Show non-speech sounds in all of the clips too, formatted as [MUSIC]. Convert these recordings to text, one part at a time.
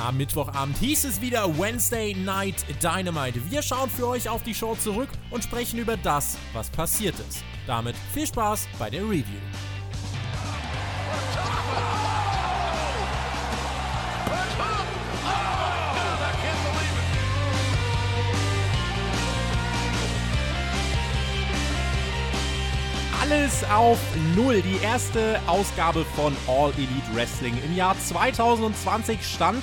Am Mittwochabend hieß es wieder Wednesday Night Dynamite. Wir schauen für euch auf die Show zurück und sprechen über das, was passiert ist. Damit viel Spaß bei der Review. Alles auf Null. Die erste Ausgabe von All Elite Wrestling im Jahr 2020 stand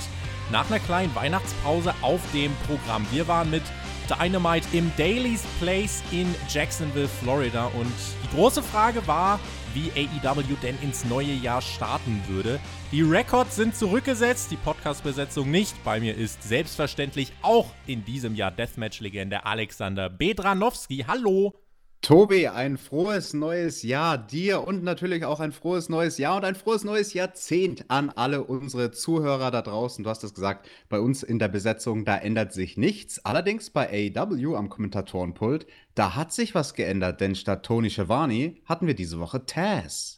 nach einer kleinen Weihnachtspause auf dem Programm. Wir waren mit Dynamite im Daily's Place in Jacksonville, Florida. Und die große Frage war, wie AEW denn ins neue Jahr starten würde. Die Records sind zurückgesetzt, die Podcast-Besetzung nicht. Bei mir ist selbstverständlich auch in diesem Jahr Deathmatch-Legende Alexander Bedranowski. Hallo! Tobi, ein frohes neues Jahr dir und natürlich auch ein frohes neues Jahr und ein frohes neues Jahrzehnt an alle unsere Zuhörer da draußen. Du hast es gesagt, bei uns in der Besetzung, da ändert sich nichts. Allerdings bei AEW am Kommentatorenpult, da hat sich was geändert, denn statt Tony Schiavone hatten wir diese Woche Taz.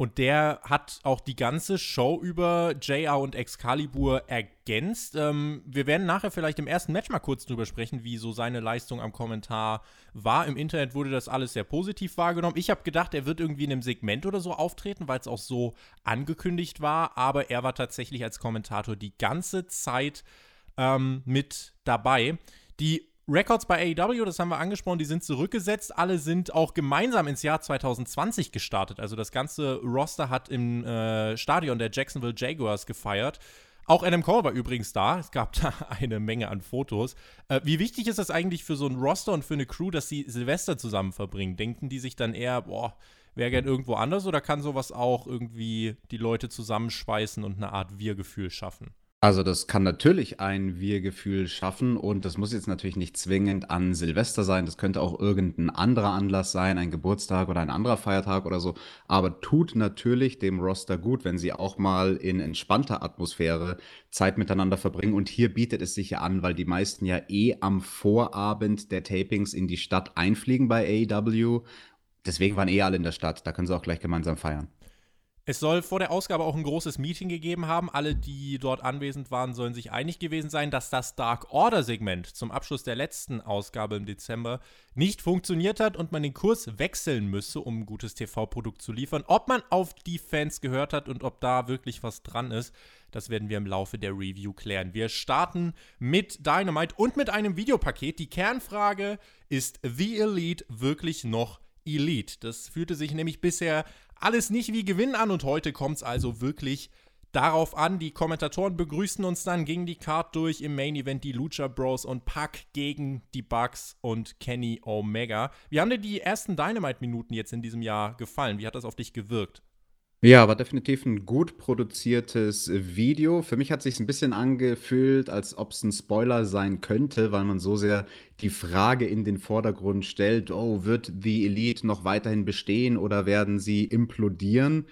Und der hat auch die ganze Show über JR und Excalibur ergänzt. Ähm, wir werden nachher vielleicht im ersten Match mal kurz drüber sprechen, wie so seine Leistung am Kommentar war. Im Internet wurde das alles sehr positiv wahrgenommen. Ich habe gedacht, er wird irgendwie in einem Segment oder so auftreten, weil es auch so angekündigt war. Aber er war tatsächlich als Kommentator die ganze Zeit ähm, mit dabei. Die Records bei AEW, das haben wir angesprochen, die sind zurückgesetzt. Alle sind auch gemeinsam ins Jahr 2020 gestartet. Also das ganze Roster hat im äh, Stadion der Jacksonville Jaguars gefeiert. Auch Adam Cole war übrigens da. Es gab [LAUGHS] da eine Menge an Fotos. Äh, wie wichtig ist das eigentlich für so ein Roster und für eine Crew, dass sie Silvester zusammen verbringen? Denken die sich dann eher, boah, wäre gern irgendwo anders oder kann sowas auch irgendwie die Leute zusammenschweißen und eine Art Wir-Gefühl schaffen? Also das kann natürlich ein Wir-Gefühl schaffen und das muss jetzt natürlich nicht zwingend an Silvester sein. Das könnte auch irgendein anderer Anlass sein, ein Geburtstag oder ein anderer Feiertag oder so. Aber tut natürlich dem Roster gut, wenn sie auch mal in entspannter Atmosphäre Zeit miteinander verbringen. Und hier bietet es sich ja an, weil die meisten ja eh am Vorabend der Tapings in die Stadt einfliegen bei AEW. Deswegen waren eh alle in der Stadt. Da können sie auch gleich gemeinsam feiern. Es soll vor der Ausgabe auch ein großes Meeting gegeben haben. Alle, die dort anwesend waren, sollen sich einig gewesen sein, dass das Dark Order-Segment zum Abschluss der letzten Ausgabe im Dezember nicht funktioniert hat und man den Kurs wechseln müsse, um ein gutes TV-Produkt zu liefern. Ob man auf die Fans gehört hat und ob da wirklich was dran ist, das werden wir im Laufe der Review klären. Wir starten mit Dynamite und mit einem Videopaket. Die Kernfrage ist The Elite wirklich noch Elite? Das fühlte sich nämlich bisher alles nicht wie Gewinn an und heute kommt es also wirklich darauf an. Die Kommentatoren begrüßen uns dann gegen die Card durch im Main Event die Lucha Bros und Pack gegen die Bucks und Kenny Omega. Wie haben dir die ersten Dynamite-Minuten jetzt in diesem Jahr gefallen? Wie hat das auf dich gewirkt? Ja, war definitiv ein gut produziertes Video. Für mich hat sich's ein bisschen angefühlt, als ob es ein Spoiler sein könnte, weil man so sehr die Frage in den Vordergrund stellt: „Oh, wird The Elite noch weiterhin bestehen oder werden sie implodieren?“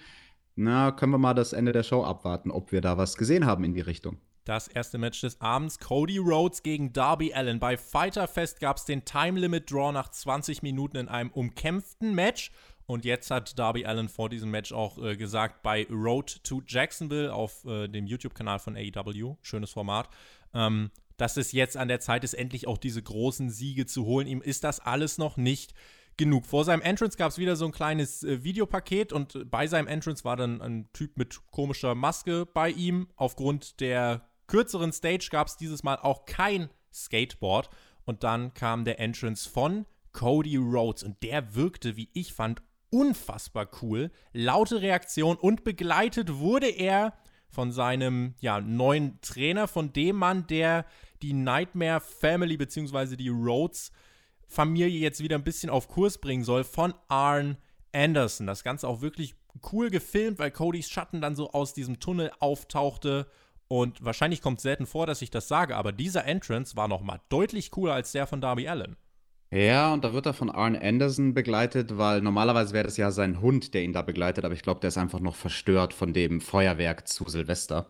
Na, können wir mal das Ende der Show abwarten, ob wir da was gesehen haben in die Richtung. Das erste Match des Abends: Cody Rhodes gegen Darby Allin. Bei Fighter Fest gab's den Time Limit Draw nach 20 Minuten in einem umkämpften Match und jetzt hat Darby Allen vor diesem Match auch äh, gesagt, bei Road to Jacksonville auf äh, dem YouTube-Kanal von AEW, schönes Format, ähm, dass es jetzt an der Zeit ist, endlich auch diese großen Siege zu holen. Ihm ist das alles noch nicht genug. Vor seinem Entrance gab es wieder so ein kleines äh, Videopaket und bei seinem Entrance war dann ein Typ mit komischer Maske bei ihm. Aufgrund der kürzeren Stage gab es dieses Mal auch kein Skateboard. Und dann kam der Entrance von Cody Rhodes und der wirkte, wie ich fand, unfassbar cool. Laute Reaktion und begleitet wurde er von seinem ja, neuen Trainer, von dem Mann, der die Nightmare Family bzw. die Rhodes Familie jetzt wieder ein bisschen auf Kurs bringen soll, von Arn Anderson. Das Ganze auch wirklich cool gefilmt, weil Codys Schatten dann so aus diesem Tunnel auftauchte. Und wahrscheinlich kommt es selten vor, dass ich das sage, aber dieser Entrance war nochmal deutlich cooler als der von Darby Allen. Ja, und da wird er von Arn Anderson begleitet, weil normalerweise wäre das ja sein Hund, der ihn da begleitet, aber ich glaube, der ist einfach noch verstört von dem Feuerwerk zu Silvester.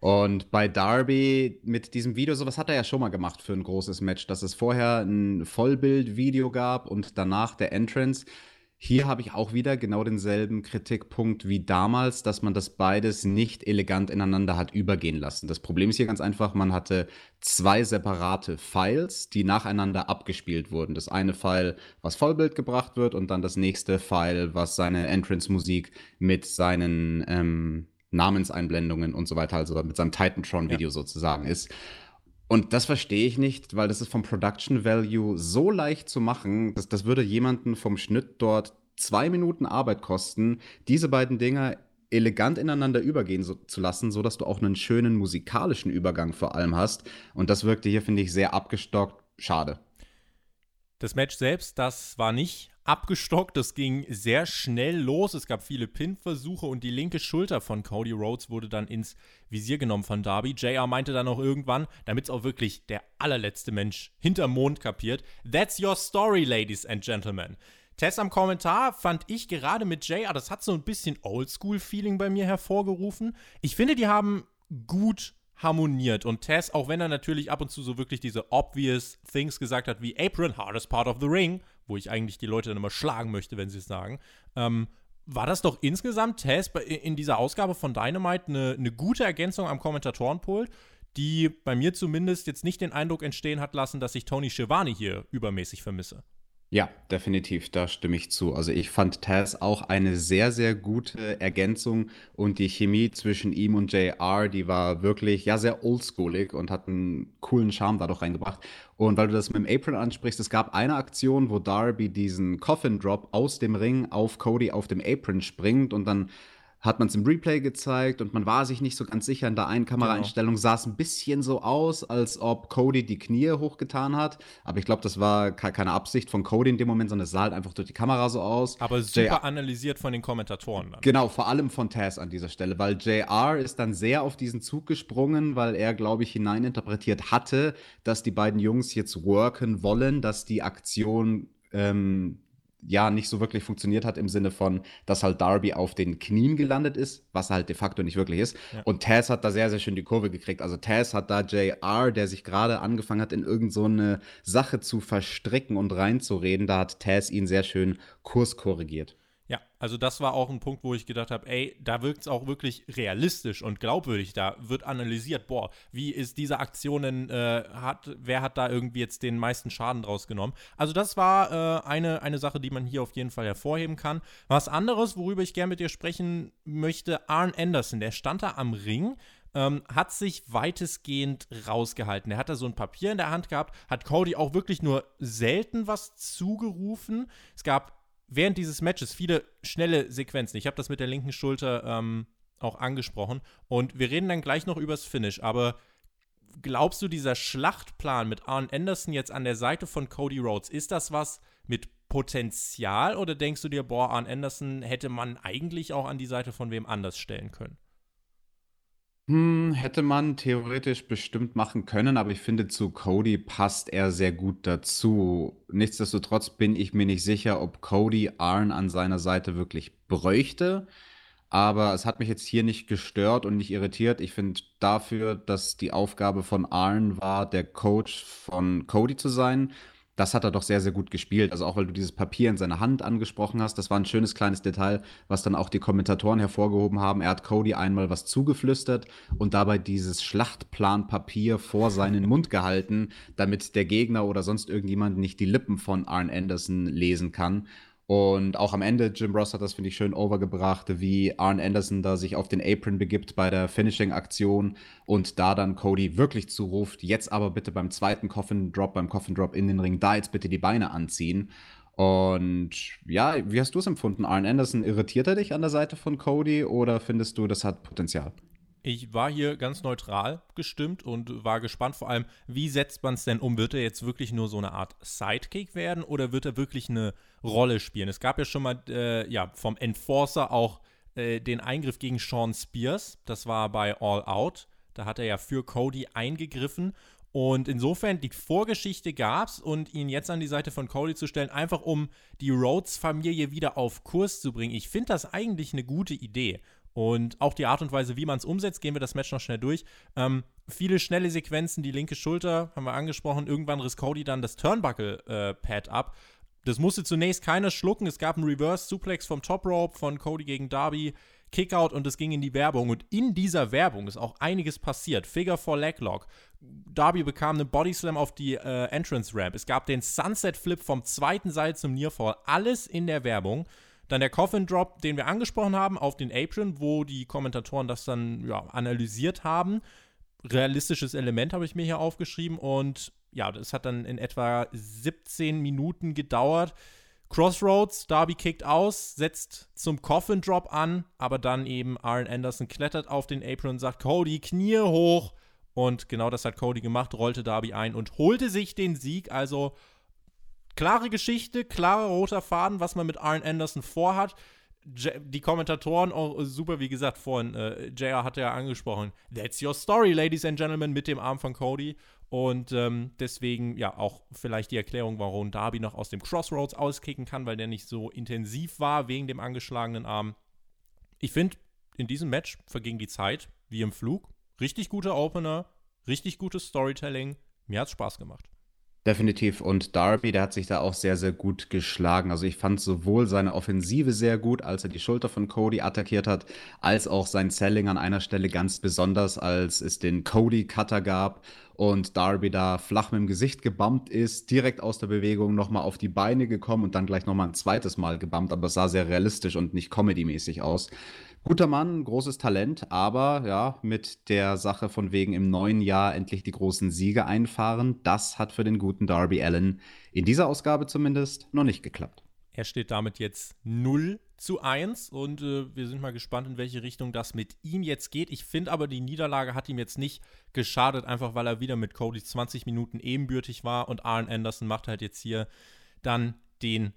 Und bei Darby mit diesem Video, sowas hat er ja schon mal gemacht für ein großes Match, dass es vorher ein Vollbild-Video gab und danach der Entrance. Hier habe ich auch wieder genau denselben Kritikpunkt wie damals, dass man das beides nicht elegant ineinander hat übergehen lassen. Das Problem ist hier ganz einfach, man hatte zwei separate Files, die nacheinander abgespielt wurden. Das eine File, was Vollbild gebracht wird und dann das nächste File, was seine Entrance-Musik mit seinen ähm, Namenseinblendungen und so weiter, also mit seinem Titantron-Video ja. sozusagen ist. Und das verstehe ich nicht, weil das ist vom Production Value so leicht zu machen, dass das würde jemanden vom Schnitt dort zwei Minuten Arbeit kosten, diese beiden Dinger elegant ineinander übergehen so, zu lassen, sodass du auch einen schönen musikalischen Übergang vor allem hast. Und das wirkte hier, finde ich, sehr abgestockt. Schade. Das Match selbst, das war nicht abgestockt. Das ging sehr schnell los. Es gab viele Pin-Versuche und die linke Schulter von Cody Rhodes wurde dann ins Visier genommen von Darby. JR meinte dann auch irgendwann, damit es auch wirklich der allerletzte Mensch hinterm Mond kapiert: That's your story, ladies and gentlemen. Test am Kommentar fand ich gerade mit JR, das hat so ein bisschen Oldschool-Feeling bei mir hervorgerufen. Ich finde, die haben gut harmoniert. Und Tess, auch wenn er natürlich ab und zu so wirklich diese obvious things gesagt hat, wie Apron, hardest part of the ring, wo ich eigentlich die Leute dann immer schlagen möchte, wenn sie es sagen, ähm, war das doch insgesamt, Tess, in dieser Ausgabe von Dynamite eine, eine gute Ergänzung am Kommentatorenpult, die bei mir zumindest jetzt nicht den Eindruck entstehen hat lassen, dass ich Tony Schiavone hier übermäßig vermisse. Ja, definitiv, da stimme ich zu. Also ich fand Taz auch eine sehr, sehr gute Ergänzung und die Chemie zwischen ihm und JR, die war wirklich, ja, sehr oldschoolig und hat einen coolen Charme dadurch reingebracht. Und weil du das mit dem Apron ansprichst, es gab eine Aktion, wo Darby diesen Coffin Drop aus dem Ring auf Cody auf dem Apron springt und dann hat man es im Replay gezeigt und man war sich nicht so ganz sicher. In der einen Kameraeinstellung genau. sah es ein bisschen so aus, als ob Cody die Knie hochgetan hat. Aber ich glaube, das war keine Absicht von Cody in dem Moment, sondern es sah halt einfach durch die Kamera so aus. Aber super JR analysiert von den Kommentatoren dann. Genau, vor allem von Taz an dieser Stelle, weil JR ist dann sehr auf diesen Zug gesprungen, weil er, glaube ich, hineininterpretiert hatte, dass die beiden Jungs jetzt worken wollen, dass die Aktion ähm, ja nicht so wirklich funktioniert hat im Sinne von, dass halt Darby auf den Knien gelandet ist, was halt de facto nicht wirklich ist. Ja. Und Taz hat da sehr, sehr schön die Kurve gekriegt. Also Taz hat da JR, der sich gerade angefangen hat, in irgendeine so Sache zu verstricken und reinzureden, da hat Taz ihn sehr schön Kurs korrigiert. Ja, also das war auch ein Punkt, wo ich gedacht habe, ey, da wirkt es auch wirklich realistisch und glaubwürdig. Da wird analysiert, boah, wie ist diese Aktion denn, äh, hat, wer hat da irgendwie jetzt den meisten Schaden draus genommen? Also das war äh, eine, eine Sache, die man hier auf jeden Fall hervorheben kann. Was anderes, worüber ich gerne mit dir sprechen möchte, Arn Anderson, der stand da am Ring, ähm, hat sich weitestgehend rausgehalten. Er hat da so ein Papier in der Hand gehabt, hat Cody auch wirklich nur selten was zugerufen. Es gab während dieses Matches viele schnelle Sequenzen. Ich habe das mit der linken Schulter ähm, auch angesprochen. Und wir reden dann gleich noch übers Finish. Aber glaubst du, dieser Schlachtplan mit Arn Anderson jetzt an der Seite von Cody Rhodes, ist das was mit Potenzial oder denkst du dir, boah, Arn Anderson hätte man eigentlich auch an die Seite von wem anders stellen können? Hm, hätte man theoretisch bestimmt machen können, aber ich finde, zu Cody passt er sehr gut dazu. Nichtsdestotrotz bin ich mir nicht sicher, ob Cody Arn an seiner Seite wirklich bräuchte. Aber es hat mich jetzt hier nicht gestört und nicht irritiert. Ich finde dafür, dass die Aufgabe von Arn war, der Coach von Cody zu sein, das hat er doch sehr, sehr gut gespielt. Also auch weil du dieses Papier in seiner Hand angesprochen hast, das war ein schönes kleines Detail, was dann auch die Kommentatoren hervorgehoben haben. Er hat Cody einmal was zugeflüstert und dabei dieses Schlachtplanpapier vor seinen Mund gehalten, damit der Gegner oder sonst irgendjemand nicht die Lippen von Arn Anderson lesen kann. Und auch am Ende, Jim Ross hat das, finde ich, schön overgebracht, wie Arn Anderson da sich auf den Apron begibt bei der Finishing-Aktion und da dann Cody wirklich zuruft, jetzt aber bitte beim zweiten Coffin Drop, beim Coffin Drop in den Ring, da jetzt bitte die Beine anziehen. Und ja, wie hast du es empfunden? Arn Anderson, irritiert er dich an der Seite von Cody oder findest du, das hat Potenzial? Ich war hier ganz neutral gestimmt und war gespannt vor allem, wie setzt man es denn um? Wird er jetzt wirklich nur so eine Art Sidekick werden oder wird er wirklich eine Rolle spielen? Es gab ja schon mal äh, ja, vom Enforcer auch äh, den Eingriff gegen Sean Spears. Das war bei All Out. Da hat er ja für Cody eingegriffen. Und insofern, die Vorgeschichte gab es und ihn jetzt an die Seite von Cody zu stellen, einfach um die Rhodes-Familie wieder auf Kurs zu bringen. Ich finde das eigentlich eine gute Idee. Und auch die Art und Weise, wie man es umsetzt, gehen wir das Match noch schnell durch. Ähm, viele schnelle Sequenzen, die linke Schulter haben wir angesprochen. Irgendwann riss Cody dann das Turnbuckle-Pad äh, ab. Das musste zunächst keiner schlucken. Es gab einen Reverse Suplex vom Top Rope von Cody gegen Darby. Kickout und es ging in die Werbung. Und in dieser Werbung ist auch einiges passiert. Figure for Leglock. Darby bekam einen Body Slam auf die äh, Entrance Ramp. Es gab den Sunset Flip vom zweiten Seil zum Nearfall. Alles in der Werbung. Dann der Coffin Drop, den wir angesprochen haben, auf den Apron, wo die Kommentatoren das dann ja, analysiert haben. Realistisches Element habe ich mir hier aufgeschrieben. Und ja, das hat dann in etwa 17 Minuten gedauert. Crossroads, Darby kickt aus, setzt zum Coffin Drop an, aber dann eben Arn Anderson klettert auf den Apron und sagt: Cody, Knie hoch. Und genau das hat Cody gemacht, rollte Darby ein und holte sich den Sieg. Also klare Geschichte, klarer roter Faden, was man mit Arn Anderson vorhat die Kommentatoren auch super, wie gesagt, vorhin, äh, JR hat ja angesprochen, that's your story, ladies and gentlemen, mit dem Arm von Cody. Und ähm, deswegen, ja, auch vielleicht die Erklärung, warum Darby noch aus dem Crossroads auskicken kann, weil der nicht so intensiv war wegen dem angeschlagenen Arm. Ich finde, in diesem Match verging die Zeit wie im Flug. Richtig guter Opener, richtig gutes Storytelling. Mir hat's Spaß gemacht. Definitiv. Und Darby, der hat sich da auch sehr, sehr gut geschlagen. Also ich fand sowohl seine Offensive sehr gut, als er die Schulter von Cody attackiert hat, als auch sein Selling an einer Stelle ganz besonders, als es den Cody-Cutter gab und Darby da flach mit dem Gesicht gebammt ist, direkt aus der Bewegung nochmal auf die Beine gekommen und dann gleich nochmal ein zweites Mal gebammt, aber es sah sehr realistisch und nicht comedy-mäßig aus. Guter Mann, großes Talent, aber ja, mit der Sache von wegen im neuen Jahr endlich die großen Siege einfahren, das hat für den guten Darby Allen in dieser Ausgabe zumindest noch nicht geklappt. Er steht damit jetzt 0 zu 1 und äh, wir sind mal gespannt, in welche Richtung das mit ihm jetzt geht. Ich finde aber, die Niederlage hat ihm jetzt nicht geschadet, einfach weil er wieder mit Cody 20 Minuten ebenbürtig war und Arn Anderson macht halt jetzt hier dann den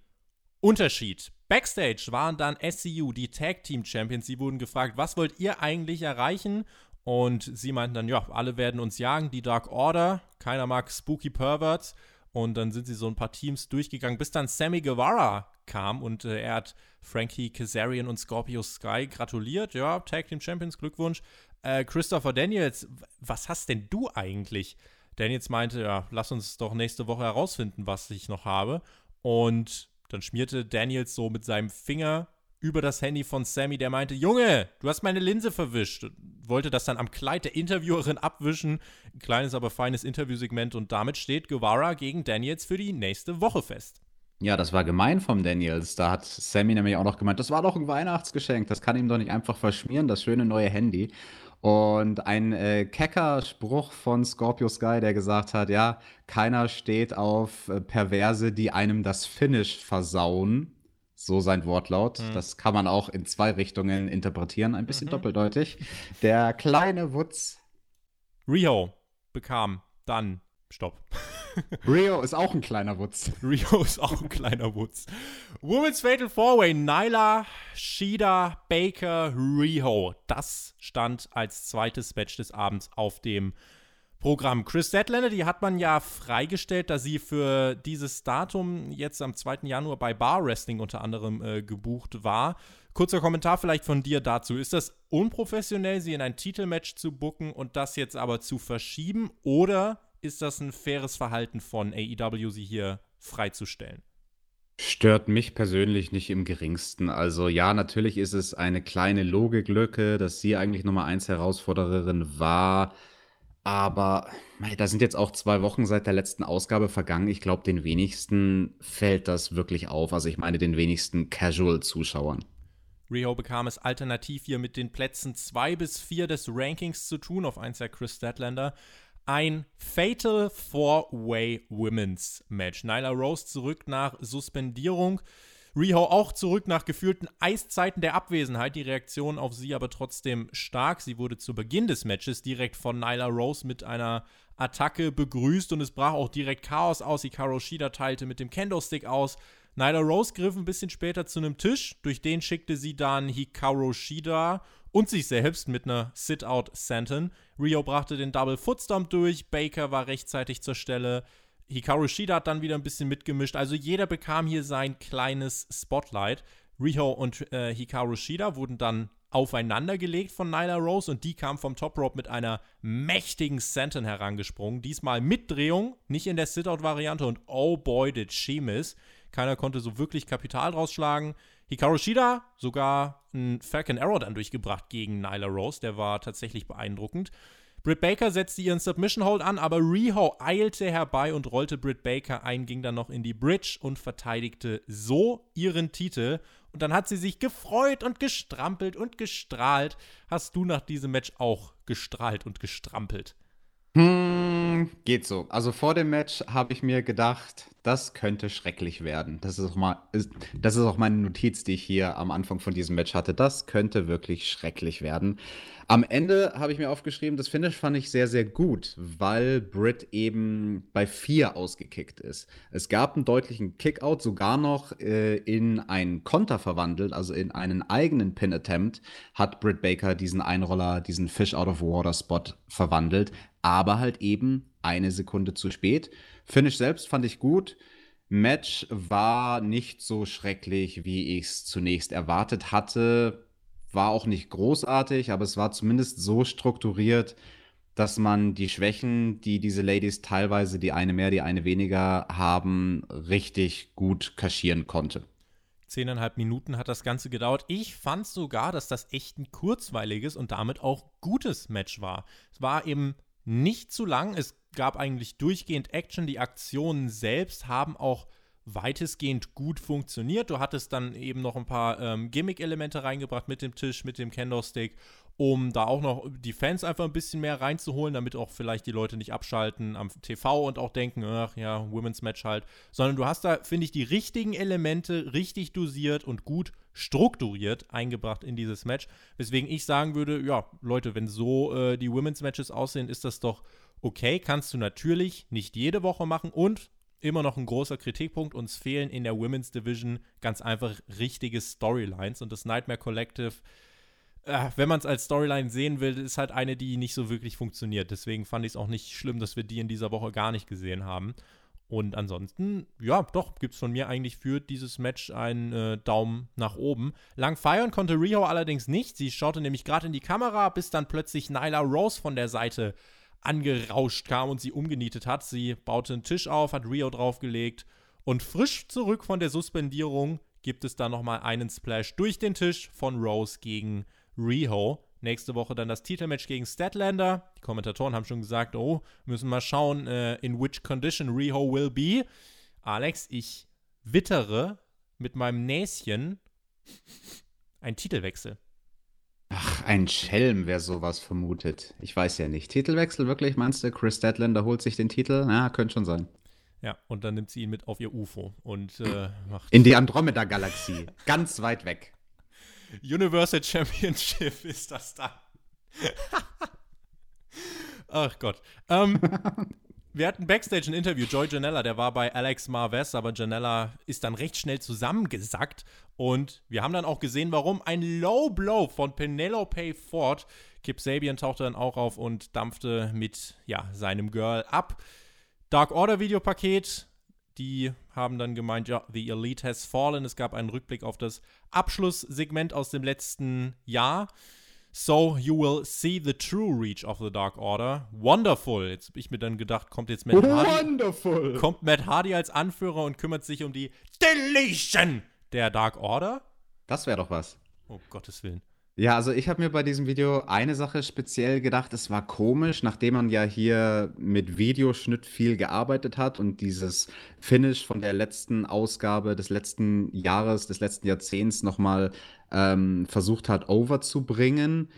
Unterschied. Backstage waren dann SCU, die Tag Team Champions. Sie wurden gefragt, was wollt ihr eigentlich erreichen? Und sie meinten dann, ja, alle werden uns jagen, die Dark Order. Keiner mag Spooky Perverts. Und dann sind sie so ein paar Teams durchgegangen, bis dann Sammy Guevara kam und äh, er hat Frankie Kazarian und Scorpio Sky gratuliert. Ja, Tag Team Champions, Glückwunsch. Äh, Christopher Daniels, was hast denn du eigentlich? Daniels meinte, ja, lass uns doch nächste Woche herausfinden, was ich noch habe. Und dann schmierte Daniels so mit seinem Finger über das Handy von Sammy, der meinte, Junge, du hast meine Linse verwischt. Wollte das dann am Kleid der Interviewerin abwischen. Ein kleines, aber feines Interviewsegment und damit steht Guevara gegen Daniels für die nächste Woche fest. Ja, das war gemein vom Daniels. Da hat Sammy nämlich auch noch gemeint, das war doch ein Weihnachtsgeschenk. Das kann ihm doch nicht einfach verschmieren, das schöne neue Handy. Und ein äh, kecker Spruch von Scorpio Sky, der gesagt hat, ja, keiner steht auf äh, Perverse, die einem das Finish versauen. So sein Wortlaut. Mhm. Das kann man auch in zwei Richtungen interpretieren, ein bisschen mhm. doppeldeutig. Der kleine Wutz. Rio bekam dann Stopp. [LAUGHS] Rio ist auch ein kleiner Wutz. [LAUGHS] Rio ist auch ein kleiner Wutz. Women's Fatal Four-Way, Nyla, Shida, Baker, Rio. Das stand als zweites Match des Abends auf dem Programm. Chris Statlander, die hat man ja freigestellt, da sie für dieses Datum jetzt am 2. Januar bei Bar Wrestling unter anderem äh, gebucht war. Kurzer Kommentar vielleicht von dir dazu. Ist das unprofessionell, sie in ein Titelmatch zu bucken und das jetzt aber zu verschieben? Oder ist das ein faires Verhalten von AEW, sie hier freizustellen? Stört mich persönlich nicht im geringsten. Also ja, natürlich ist es eine kleine Logiklücke, dass sie eigentlich Nummer 1 Herausforderin war. Aber da sind jetzt auch zwei Wochen seit der letzten Ausgabe vergangen. Ich glaube, den wenigsten fällt das wirklich auf. Also ich meine den wenigsten Casual-Zuschauern. Rio bekam es alternativ hier mit den Plätzen 2 bis 4 des Rankings zu tun, auf 1 der Chris Statlander ein Fatal Four-Way Women's Match. Nyla Rose zurück nach Suspendierung. Riho auch zurück nach gefühlten Eiszeiten der Abwesenheit. Die Reaktion auf sie aber trotzdem stark. Sie wurde zu Beginn des Matches direkt von Nyla Rose mit einer Attacke begrüßt und es brach auch direkt Chaos aus. Hikaru Shida teilte mit dem Kendo-Stick aus. Nyla Rose griff ein bisschen später zu einem Tisch, durch den schickte sie dann Hikaru Shida und sich selbst mit einer Sit-Out-Senton. Rio brachte den Double Footstomp durch, Baker war rechtzeitig zur Stelle. Hikaru Shida hat dann wieder ein bisschen mitgemischt. Also jeder bekam hier sein kleines Spotlight. Riho und äh, Hikaru Shida wurden dann aufeinandergelegt von Nyla Rose und die kam vom Top Rope mit einer mächtigen Senton herangesprungen. Diesmal mit Drehung, nicht in der Sit-Out-Variante und oh boy, did she miss. Keiner konnte so wirklich Kapital draus schlagen. Hikaru Shida sogar ein Falcon Arrow dann durchgebracht gegen Nyla Rose. Der war tatsächlich beeindruckend. Britt Baker setzte ihren Submission Hold an, aber Riho eilte herbei und rollte Britt Baker ein, ging dann noch in die Bridge und verteidigte so ihren Titel. Und dann hat sie sich gefreut und gestrampelt und gestrahlt. Hast du nach diesem Match auch gestrahlt und gestrampelt? Hm, geht so. Also vor dem Match habe ich mir gedacht, das könnte schrecklich werden. Das ist, auch mal, das ist auch meine Notiz, die ich hier am Anfang von diesem Match hatte. Das könnte wirklich schrecklich werden. Am Ende habe ich mir aufgeschrieben, das Finish fand ich sehr, sehr gut, weil Britt eben bei vier ausgekickt ist. Es gab einen deutlichen Kickout, sogar noch äh, in einen Konter verwandelt, also in einen eigenen Pin-Attempt, hat Britt Baker diesen Einroller, diesen Fish Out of Water Spot verwandelt aber halt eben eine Sekunde zu spät. Finish selbst fand ich gut. Match war nicht so schrecklich, wie ich es zunächst erwartet hatte. War auch nicht großartig, aber es war zumindest so strukturiert, dass man die Schwächen, die diese Ladies teilweise, die eine mehr, die eine weniger haben, richtig gut kaschieren konnte. Zehneinhalb Minuten hat das Ganze gedauert. Ich fand sogar, dass das echt ein kurzweiliges und damit auch gutes Match war. Es war eben nicht zu lang. Es gab eigentlich durchgehend Action. Die Aktionen selbst haben auch weitestgehend gut funktioniert. Du hattest dann eben noch ein paar ähm, Gimmick-Elemente reingebracht mit dem Tisch, mit dem Kendo-Stick, um da auch noch die Fans einfach ein bisschen mehr reinzuholen, damit auch vielleicht die Leute nicht abschalten am TV und auch denken, ach ja, Women's Match halt. Sondern du hast da, finde ich, die richtigen Elemente richtig dosiert und gut strukturiert eingebracht in dieses Match. Weswegen ich sagen würde, ja, Leute, wenn so äh, die Women's Matches aussehen, ist das doch okay. Kannst du natürlich nicht jede Woche machen und immer noch ein großer Kritikpunkt. Uns fehlen in der Women's Division ganz einfach richtige Storylines und das Nightmare Collective. Äh, wenn man es als Storyline sehen will, ist halt eine, die nicht so wirklich funktioniert. Deswegen fand ich es auch nicht schlimm, dass wir die in dieser Woche gar nicht gesehen haben. Und ansonsten, ja, doch, gibt es von mir eigentlich für dieses Match einen äh, Daumen nach oben. Lang feiern konnte Riho allerdings nicht. Sie schaute nämlich gerade in die Kamera, bis dann plötzlich Nyla Rose von der Seite angerauscht kam und sie umgenietet hat. Sie baute einen Tisch auf, hat Rio draufgelegt und frisch zurück von der Suspendierung gibt es dann nochmal einen Splash durch den Tisch von Rose gegen Riho. Nächste Woche dann das Titelmatch gegen Statlander. Die Kommentatoren haben schon gesagt, oh, müssen mal schauen, äh, in which condition Riho will be. Alex, ich wittere mit meinem Näschen ein Titelwechsel. Ach, ein Schelm, wer sowas vermutet. Ich weiß ja nicht. Titelwechsel wirklich, meinst du? Chris Statlander holt sich den Titel? Ja, könnte schon sein. Ja, und dann nimmt sie ihn mit auf ihr UFO und äh, macht. In die Andromeda-Galaxie. ganz weit weg. Universal Championship [LAUGHS] ist das dann. [LAUGHS] Ach Gott. Ähm, wir hatten Backstage ein Interview. Joy Janella, der war bei Alex Marvez, aber Janella ist dann recht schnell zusammengesackt. Und wir haben dann auch gesehen, warum. Ein Low Blow von Penelope Ford. Kip Sabian tauchte dann auch auf und dampfte mit ja, seinem Girl ab. Dark Order Videopaket die haben dann gemeint, ja, The Elite has fallen. Es gab einen Rückblick auf das Abschlusssegment aus dem letzten Jahr. So you will see the true reach of the Dark Order. Wonderful. Jetzt habe ich mir dann gedacht, kommt jetzt Matt Hardy. Wonderful. Kommt Matt Hardy als Anführer und kümmert sich um die Deletion der Dark Order? Das wäre doch was. Oh Gottes Willen. Ja, also ich habe mir bei diesem Video eine Sache speziell gedacht. Es war komisch, nachdem man ja hier mit Videoschnitt viel gearbeitet hat und dieses Finish von der letzten Ausgabe des letzten Jahres, des letzten Jahrzehnts nochmal ähm, versucht hat, overzubringen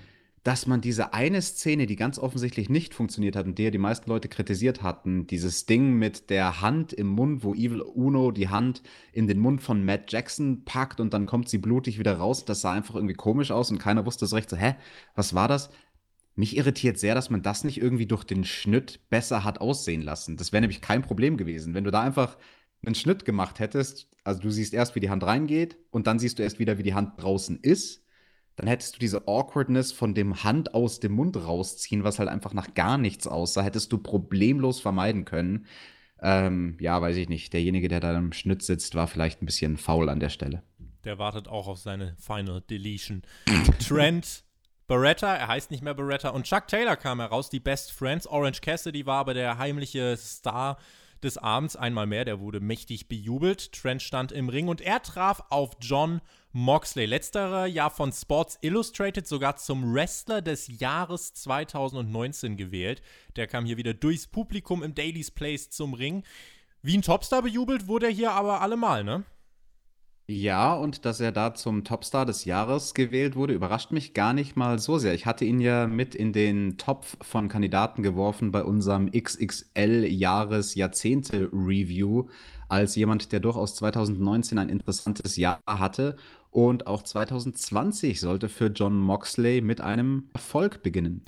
dass man diese eine Szene, die ganz offensichtlich nicht funktioniert hat und der die meisten Leute kritisiert hatten, dieses Ding mit der Hand im Mund, wo Evil Uno die Hand in den Mund von Matt Jackson packt und dann kommt sie blutig wieder raus, das sah einfach irgendwie komisch aus und keiner wusste so recht so, hä, was war das? Mich irritiert sehr, dass man das nicht irgendwie durch den Schnitt besser hat aussehen lassen. Das wäre nämlich kein Problem gewesen. Wenn du da einfach einen Schnitt gemacht hättest, also du siehst erst, wie die Hand reingeht und dann siehst du erst wieder, wie die Hand draußen ist dann hättest du diese Awkwardness von dem Hand aus dem Mund rausziehen, was halt einfach nach gar nichts aussah, hättest du problemlos vermeiden können. Ähm, ja, weiß ich nicht. Derjenige, der da im Schnitt sitzt, war vielleicht ein bisschen faul an der Stelle. Der wartet auch auf seine Final Deletion. [LAUGHS] Trent Beretta, er heißt nicht mehr Beretta, und Chuck Taylor kam heraus, die Best Friends. Orange Cassidy war aber der heimliche Star des Abends einmal mehr. Der wurde mächtig bejubelt. Trent stand im Ring und er traf auf John Moxley. Letzterer ja von Sports Illustrated sogar zum Wrestler des Jahres 2019 gewählt. Der kam hier wieder durchs Publikum im Daily's Place zum Ring. Wie ein Topstar bejubelt wurde er hier aber allemal, ne? Ja, und dass er da zum Topstar des Jahres gewählt wurde, überrascht mich gar nicht mal so sehr. Ich hatte ihn ja mit in den Topf von Kandidaten geworfen bei unserem XXL-Jahres-Jahrzehnte-Review als jemand, der durchaus 2019 ein interessantes Jahr hatte. Und auch 2020 sollte für John Moxley mit einem Erfolg beginnen.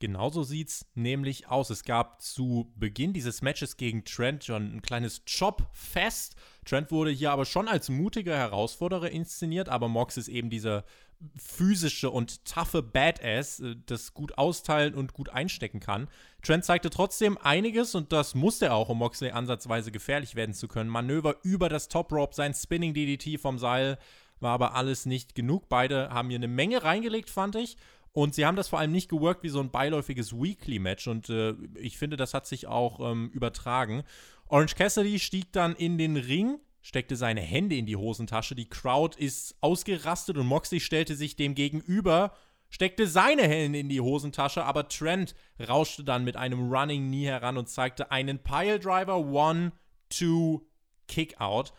Genauso sieht's nämlich aus. Es gab zu Beginn dieses Matches gegen Trent schon ein kleines Chop-Fest. Trent wurde hier aber schon als mutiger Herausforderer inszeniert, aber Mox ist eben dieser physische und taffe Badass, äh, das gut austeilen und gut einstecken kann. Trent zeigte trotzdem einiges und das musste er auch, um Moxley ansatzweise gefährlich werden zu können. Manöver über das Top Rope, sein Spinning DDT vom Seil war aber alles nicht genug. Beide haben hier eine Menge reingelegt, fand ich. Und sie haben das vor allem nicht geworkt wie so ein beiläufiges Weekly-Match. Und äh, ich finde, das hat sich auch ähm, übertragen. Orange Cassidy stieg dann in den Ring, steckte seine Hände in die Hosentasche. Die Crowd ist ausgerastet und Moxley stellte sich dem gegenüber, steckte seine Hände in die Hosentasche, aber Trent rauschte dann mit einem Running Knee heran und zeigte einen Piledriver One, Two, Kickout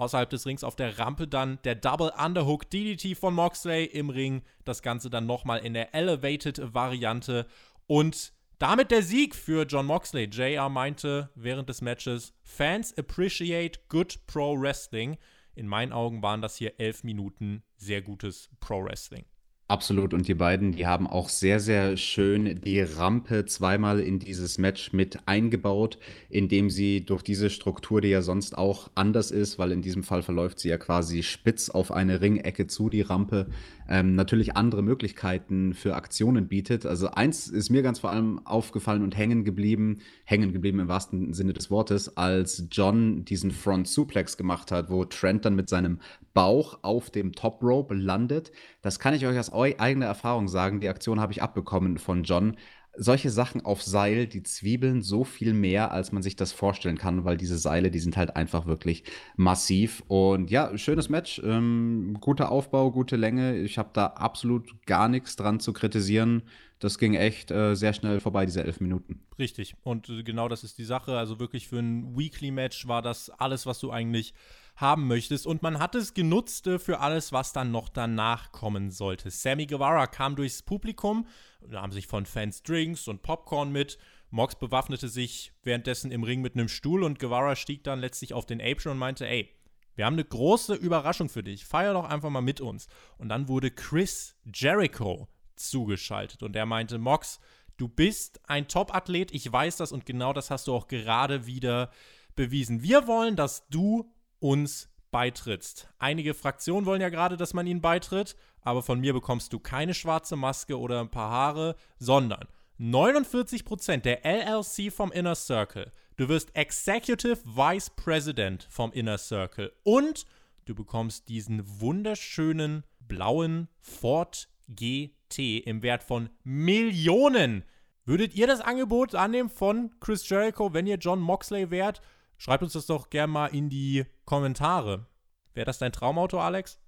außerhalb des Rings auf der Rampe dann der Double Underhook DDT von Moxley im Ring. Das Ganze dann nochmal in der Elevated Variante und damit der Sieg für John Moxley. JR meinte während des Matches, Fans appreciate good Pro Wrestling. In meinen Augen waren das hier elf Minuten sehr gutes Pro Wrestling. Absolut. Und die beiden, die haben auch sehr, sehr schön die Rampe zweimal in dieses Match mit eingebaut, indem sie durch diese Struktur, die ja sonst auch anders ist, weil in diesem Fall verläuft sie ja quasi spitz auf eine Ringecke zu, die Rampe, ähm, natürlich andere Möglichkeiten für Aktionen bietet. Also eins ist mir ganz vor allem aufgefallen und hängen geblieben, hängen geblieben im wahrsten Sinne des Wortes, als John diesen Front Suplex gemacht hat, wo Trent dann mit seinem Bauch auf dem Top Rope landet. Das kann ich euch aus eigener Erfahrung sagen. Die Aktion habe ich abbekommen von John solche Sachen auf Seil, die zwiebeln so viel mehr, als man sich das vorstellen kann, weil diese Seile, die sind halt einfach wirklich massiv. Und ja, schönes Match, ähm, guter Aufbau, gute Länge. Ich habe da absolut gar nichts dran zu kritisieren. Das ging echt äh, sehr schnell vorbei, diese elf Minuten. Richtig. Und genau das ist die Sache. Also wirklich für ein Weekly-Match war das alles, was du eigentlich haben möchtest. Und man hat es genutzt äh, für alles, was dann noch danach kommen sollte. Sammy Guevara kam durchs Publikum, nahm sich von Fans Drinks und Popcorn mit. Mox bewaffnete sich währenddessen im Ring mit einem Stuhl und Guevara stieg dann letztlich auf den Apron und meinte, ey, wir haben eine große Überraschung für dich. Feier doch einfach mal mit uns. Und dann wurde Chris Jericho zugeschaltet und er meinte, Mox, du bist ein Top-Athlet, ich weiß das und genau das hast du auch gerade wieder bewiesen. Wir wollen, dass du uns beitrittst. Einige Fraktionen wollen ja gerade, dass man ihnen beitritt, aber von mir bekommst du keine schwarze Maske oder ein paar Haare, sondern 49% der LLC vom Inner Circle. Du wirst Executive Vice President vom Inner Circle und du bekommst diesen wunderschönen blauen Ford GT im Wert von Millionen. Würdet ihr das Angebot annehmen von Chris Jericho, wenn ihr John Moxley wärt? Schreibt uns das doch gerne mal in die Kommentare. Wäre das dein Traumauto, Alex?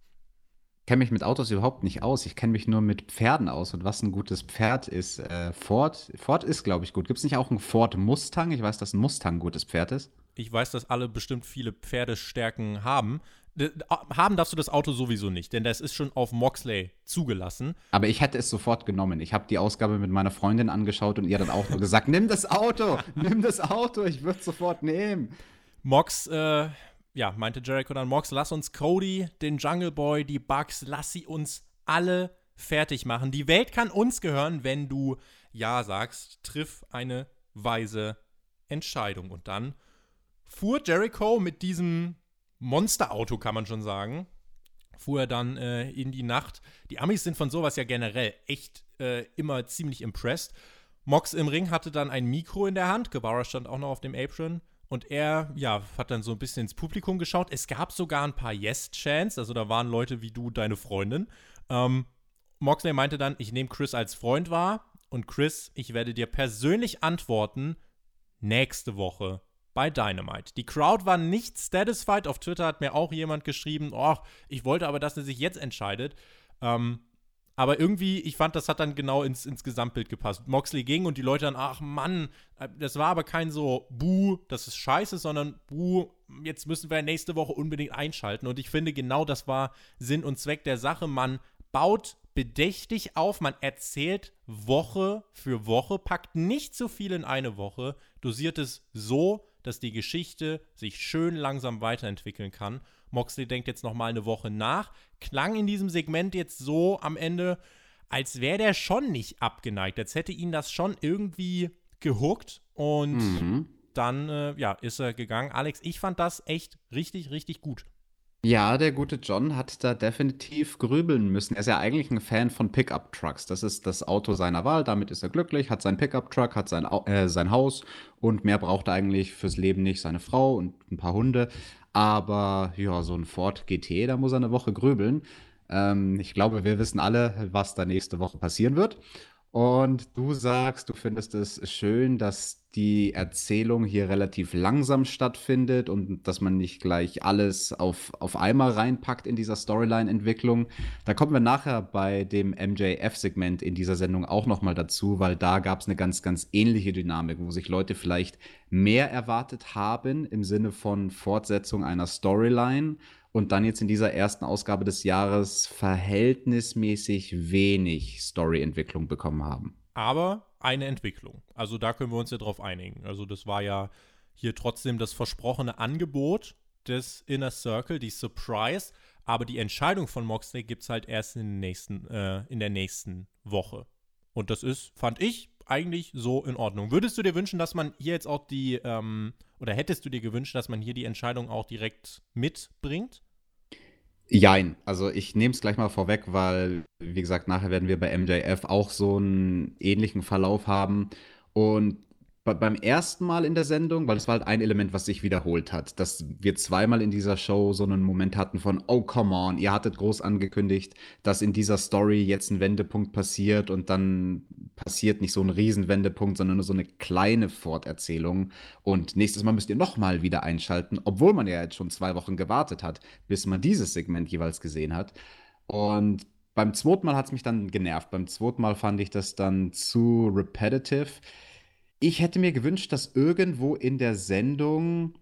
Ich kenne mich mit Autos überhaupt nicht aus. Ich kenne mich nur mit Pferden aus und was ein gutes Pferd ist. Äh, Ford, Ford ist, glaube ich, gut. Gibt es nicht auch einen Ford Mustang? Ich weiß, dass ein Mustang ein gutes Pferd ist. Ich weiß, dass alle bestimmt viele Pferdestärken haben. Haben darfst du das Auto sowieso nicht, denn das ist schon auf Moxley zugelassen. Aber ich hätte es sofort genommen. Ich habe die Ausgabe mit meiner Freundin angeschaut und ihr dann auch nur gesagt: Nimm das Auto, nimm das Auto, ich würde es sofort nehmen. Mox, äh, ja, meinte Jericho dann: Mox, lass uns Cody, den Jungle Boy, die Bugs, lass sie uns alle fertig machen. Die Welt kann uns gehören, wenn du Ja sagst. Triff eine weise Entscheidung. Und dann fuhr Jericho mit diesem Monsterauto, kann man schon sagen. Fuhr er dann äh, in die Nacht. Die Amis sind von sowas ja generell echt äh, immer ziemlich impressed. Mox im Ring hatte dann ein Mikro in der Hand. Guevara stand auch noch auf dem Apron. Und er, ja, hat dann so ein bisschen ins Publikum geschaut. Es gab sogar ein paar Yes-Chants. Also da waren Leute wie du, deine Freundin. Ähm, Moxley meinte dann, ich nehme Chris als Freund wahr. Und Chris, ich werde dir persönlich antworten nächste Woche bei Dynamite. Die Crowd war nicht satisfied. Auf Twitter hat mir auch jemand geschrieben, oh, ich wollte aber, dass er sich jetzt entscheidet. Ähm, aber irgendwie, ich fand, das hat dann genau ins, ins Gesamtbild gepasst. Moxley ging und die Leute dann, ach Mann, äh, das war aber kein so, buh, das ist scheiße, sondern buh, jetzt müssen wir nächste Woche unbedingt einschalten. Und ich finde, genau das war Sinn und Zweck der Sache. Man baut bedächtig auf, man erzählt Woche für Woche, packt nicht so viel in eine Woche, dosiert es so, dass die Geschichte sich schön langsam weiterentwickeln kann. Moxley denkt jetzt noch mal eine Woche nach. Klang in diesem Segment jetzt so am Ende, als wäre der schon nicht abgeneigt. Als hätte ihn das schon irgendwie gehuckt. Und mhm. dann, äh, ja, ist er gegangen. Alex, ich fand das echt richtig, richtig gut. Ja, der gute John hat da definitiv grübeln müssen. Er ist ja eigentlich ein Fan von Pickup-Trucks. Das ist das Auto seiner Wahl, damit ist er glücklich, hat seinen Pickup-Truck, hat sein, äh, sein Haus und mehr braucht er eigentlich fürs Leben nicht. Seine Frau und ein paar Hunde. Aber ja, so ein Ford GT, da muss er eine Woche grübeln. Ähm, ich glaube, wir wissen alle, was da nächste Woche passieren wird. Und du sagst, du findest es schön, dass die Erzählung hier relativ langsam stattfindet und dass man nicht gleich alles auf, auf einmal reinpackt in dieser Storyline-Entwicklung. Da kommen wir nachher bei dem MJF-Segment in dieser Sendung auch nochmal dazu, weil da gab es eine ganz, ganz ähnliche Dynamik, wo sich Leute vielleicht mehr erwartet haben im Sinne von Fortsetzung einer Storyline und dann jetzt in dieser ersten Ausgabe des Jahres verhältnismäßig wenig Storyentwicklung bekommen haben. Aber eine Entwicklung. Also da können wir uns ja drauf einigen. Also das war ja hier trotzdem das versprochene Angebot des Inner Circle, die Surprise. Aber die Entscheidung von Moxley gibt es halt erst in, nächsten, äh, in der nächsten Woche. Und das ist, fand ich, eigentlich so in Ordnung. Würdest du dir wünschen, dass man hier jetzt auch die, ähm, oder hättest du dir gewünscht, dass man hier die Entscheidung auch direkt mitbringt? Jein, also ich nehme es gleich mal vorweg, weil, wie gesagt, nachher werden wir bei MJF auch so einen ähnlichen Verlauf haben. Und beim ersten Mal in der Sendung, weil es war halt ein Element, was sich wiederholt hat, dass wir zweimal in dieser Show so einen Moment hatten von, oh, come on, ihr hattet groß angekündigt, dass in dieser Story jetzt ein Wendepunkt passiert und dann passiert nicht so ein Riesenwendepunkt, sondern nur so eine kleine Forterzählung. Und nächstes Mal müsst ihr nochmal wieder einschalten, obwohl man ja jetzt schon zwei Wochen gewartet hat, bis man dieses Segment jeweils gesehen hat. Und beim zweiten Mal hat es mich dann genervt. Beim zweiten Mal fand ich das dann zu repetitive ich hätte mir gewünscht, dass irgendwo in der Sendung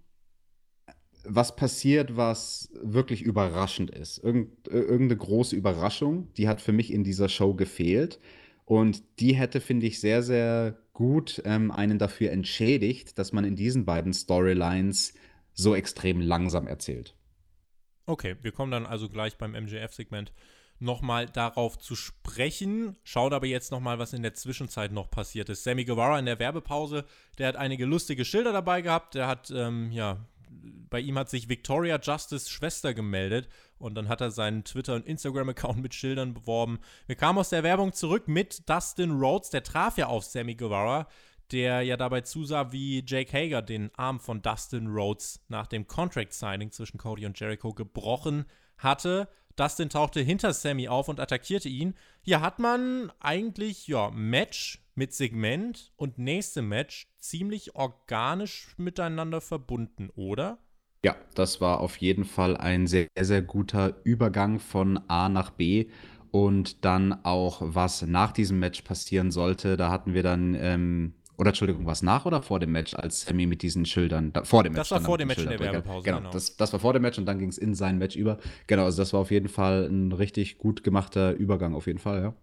was passiert, was wirklich überraschend ist. Irgend, irgendeine große Überraschung, die hat für mich in dieser Show gefehlt. Und die hätte, finde ich, sehr, sehr gut ähm, einen dafür entschädigt, dass man in diesen beiden Storylines so extrem langsam erzählt. Okay, wir kommen dann also gleich beim MJF-Segment nochmal darauf zu sprechen. Schaut aber jetzt nochmal, was in der Zwischenzeit noch passiert ist. Sammy Guevara in der Werbepause, der hat einige lustige Schilder dabei gehabt. Der hat, ähm, ja, bei ihm hat sich Victoria Justice Schwester gemeldet und dann hat er seinen Twitter- und Instagram-Account mit Schildern beworben. Wir kamen aus der Werbung zurück mit Dustin Rhodes, der traf ja auf Sammy Guevara, der ja dabei zusah, wie Jake Hager den Arm von Dustin Rhodes nach dem Contract-Signing zwischen Cody und Jericho gebrochen hatte. Dustin tauchte hinter Sammy auf und attackierte ihn. Hier hat man eigentlich, ja, Match mit Segment und nächste Match ziemlich organisch miteinander verbunden, oder? Ja, das war auf jeden Fall ein sehr, sehr guter Übergang von A nach B und dann auch, was nach diesem Match passieren sollte. Da hatten wir dann ähm, oder Entschuldigung, was nach oder vor dem Match, als Sammy mit diesen Schildern, da, vor dem Match. Das war vor dem Match in der Werbepause, genau. genau. Das, das war vor dem Match und dann ging es in sein Match über. Genau, also das war auf jeden Fall ein richtig gut gemachter Übergang, auf jeden Fall, ja.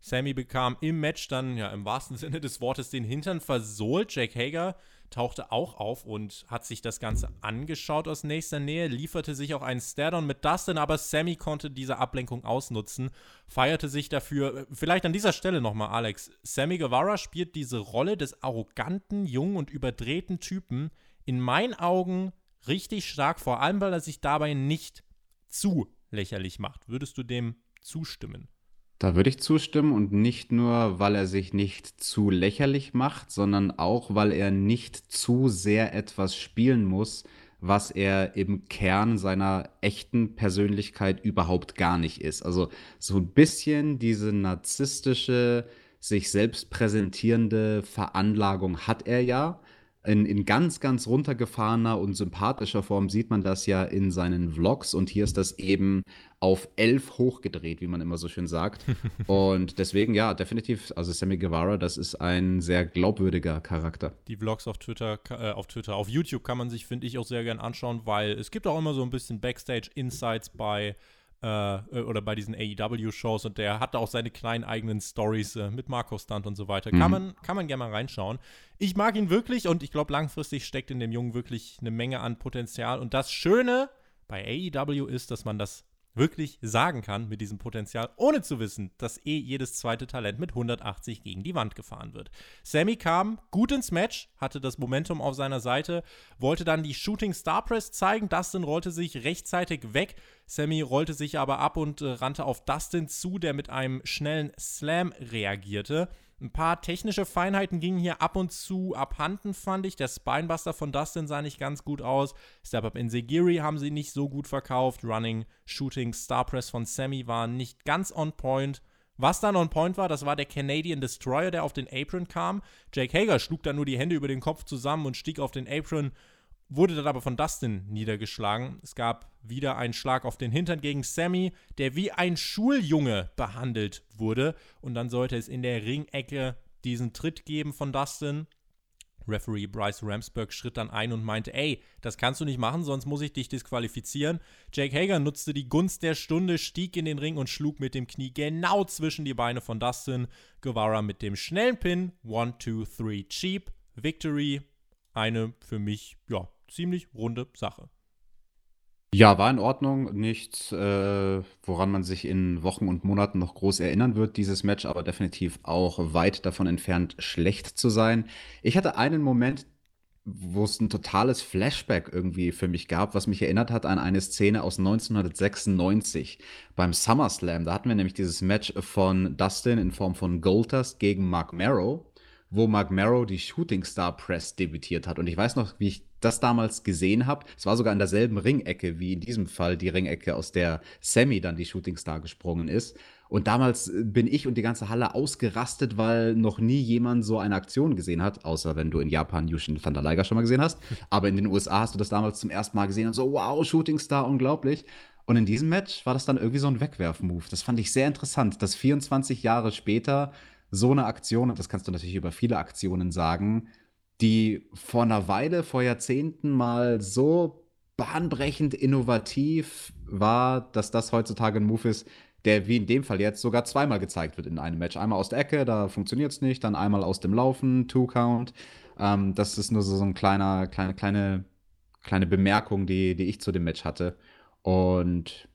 Sammy bekam im Match dann, ja, im wahrsten Sinne des Wortes, den Hintern versohlt. Jake Hager tauchte auch auf und hat sich das Ganze angeschaut aus nächster Nähe, lieferte sich auch einen Stairdown mit Dustin, aber Sammy konnte diese Ablenkung ausnutzen, feierte sich dafür. Vielleicht an dieser Stelle nochmal, Alex. Sammy Guevara spielt diese Rolle des arroganten, jungen und überdrehten Typen in meinen Augen richtig stark, vor allem weil er sich dabei nicht zu lächerlich macht. Würdest du dem zustimmen? Da würde ich zustimmen und nicht nur, weil er sich nicht zu lächerlich macht, sondern auch, weil er nicht zu sehr etwas spielen muss, was er im Kern seiner echten Persönlichkeit überhaupt gar nicht ist. Also so ein bisschen diese narzisstische, sich selbst präsentierende Veranlagung hat er ja, in, in ganz, ganz runtergefahrener und sympathischer Form sieht man das ja in seinen Vlogs und hier ist das eben auf elf hochgedreht, wie man immer so schön sagt. [LAUGHS] und deswegen, ja, definitiv, also Sammy Guevara, das ist ein sehr glaubwürdiger Charakter. Die Vlogs auf Twitter, äh, auf Twitter, auf YouTube kann man sich, finde ich, auch sehr gern anschauen, weil es gibt auch immer so ein bisschen Backstage-Insights bei äh, äh, oder bei diesen AEW-Shows und der hatte auch seine kleinen eigenen Stories äh, mit Marco Stunt und so weiter. Mhm. Kann, man, kann man gerne mal reinschauen. Ich mag ihn wirklich und ich glaube, langfristig steckt in dem Jungen wirklich eine Menge an Potenzial. Und das Schöne bei AEW ist, dass man das wirklich sagen kann mit diesem Potenzial, ohne zu wissen, dass eh jedes zweite Talent mit 180 gegen die Wand gefahren wird. Sammy kam gut ins Match, hatte das Momentum auf seiner Seite, wollte dann die Shooting Star Press zeigen. Dustin rollte sich rechtzeitig weg. Sammy rollte sich aber ab und äh, rannte auf Dustin zu, der mit einem schnellen Slam reagierte. Ein paar technische Feinheiten gingen hier ab und zu abhanden, fand ich. Der Spinebuster von Dustin sah nicht ganz gut aus. Step Up in Segiri haben sie nicht so gut verkauft. Running, Shooting, Star Press von Sammy war nicht ganz on point. Was dann on point war, das war der Canadian Destroyer, der auf den Apron kam. Jake Hager schlug dann nur die Hände über den Kopf zusammen und stieg auf den Apron wurde dann aber von Dustin niedergeschlagen. Es gab wieder einen Schlag auf den Hintern gegen Sammy, der wie ein Schuljunge behandelt wurde. Und dann sollte es in der Ringecke diesen Tritt geben von Dustin. Referee Bryce Ramsberg schritt dann ein und meinte, ey, das kannst du nicht machen, sonst muss ich dich disqualifizieren. Jake Hager nutzte die Gunst der Stunde, stieg in den Ring und schlug mit dem Knie genau zwischen die Beine von Dustin. Guevara mit dem schnellen Pin, 1, 2, 3, cheap, Victory. Eine für mich, ja, ziemlich runde Sache. Ja, war in Ordnung. Nichts, äh, woran man sich in Wochen und Monaten noch groß erinnern wird, dieses Match, aber definitiv auch weit davon entfernt, schlecht zu sein. Ich hatte einen Moment, wo es ein totales Flashback irgendwie für mich gab, was mich erinnert hat an eine Szene aus 1996 beim SummerSlam. Da hatten wir nämlich dieses Match von Dustin in Form von Goldust gegen Mark Marrow, wo Mark Marrow die Shooting Star Press debütiert hat. Und ich weiß noch, wie ich das damals gesehen habe. Es war sogar in derselben Ringecke wie in diesem Fall die Ringecke, aus der Sammy dann die Shooting Star gesprungen ist. Und damals äh, bin ich und die ganze Halle ausgerastet, weil noch nie jemand so eine Aktion gesehen hat, außer wenn du in Japan Yushin van der Leiger schon mal gesehen hast. [LAUGHS] Aber in den USA hast du das damals zum ersten Mal gesehen und so, wow, Shooting Star, unglaublich. Und in diesem Match war das dann irgendwie so ein Wegwerf-Move. Das fand ich sehr interessant, dass 24 Jahre später so eine Aktion, und das kannst du natürlich über viele Aktionen sagen, die vor einer Weile, vor Jahrzehnten mal so bahnbrechend innovativ war, dass das heutzutage ein Move ist, der wie in dem Fall jetzt sogar zweimal gezeigt wird in einem Match. Einmal aus der Ecke, da funktioniert es nicht, dann einmal aus dem Laufen, Two-Count. Ähm, das ist nur so, so ein kleiner, kleine, kleine, kleine Bemerkung, die, die ich zu dem Match hatte. Und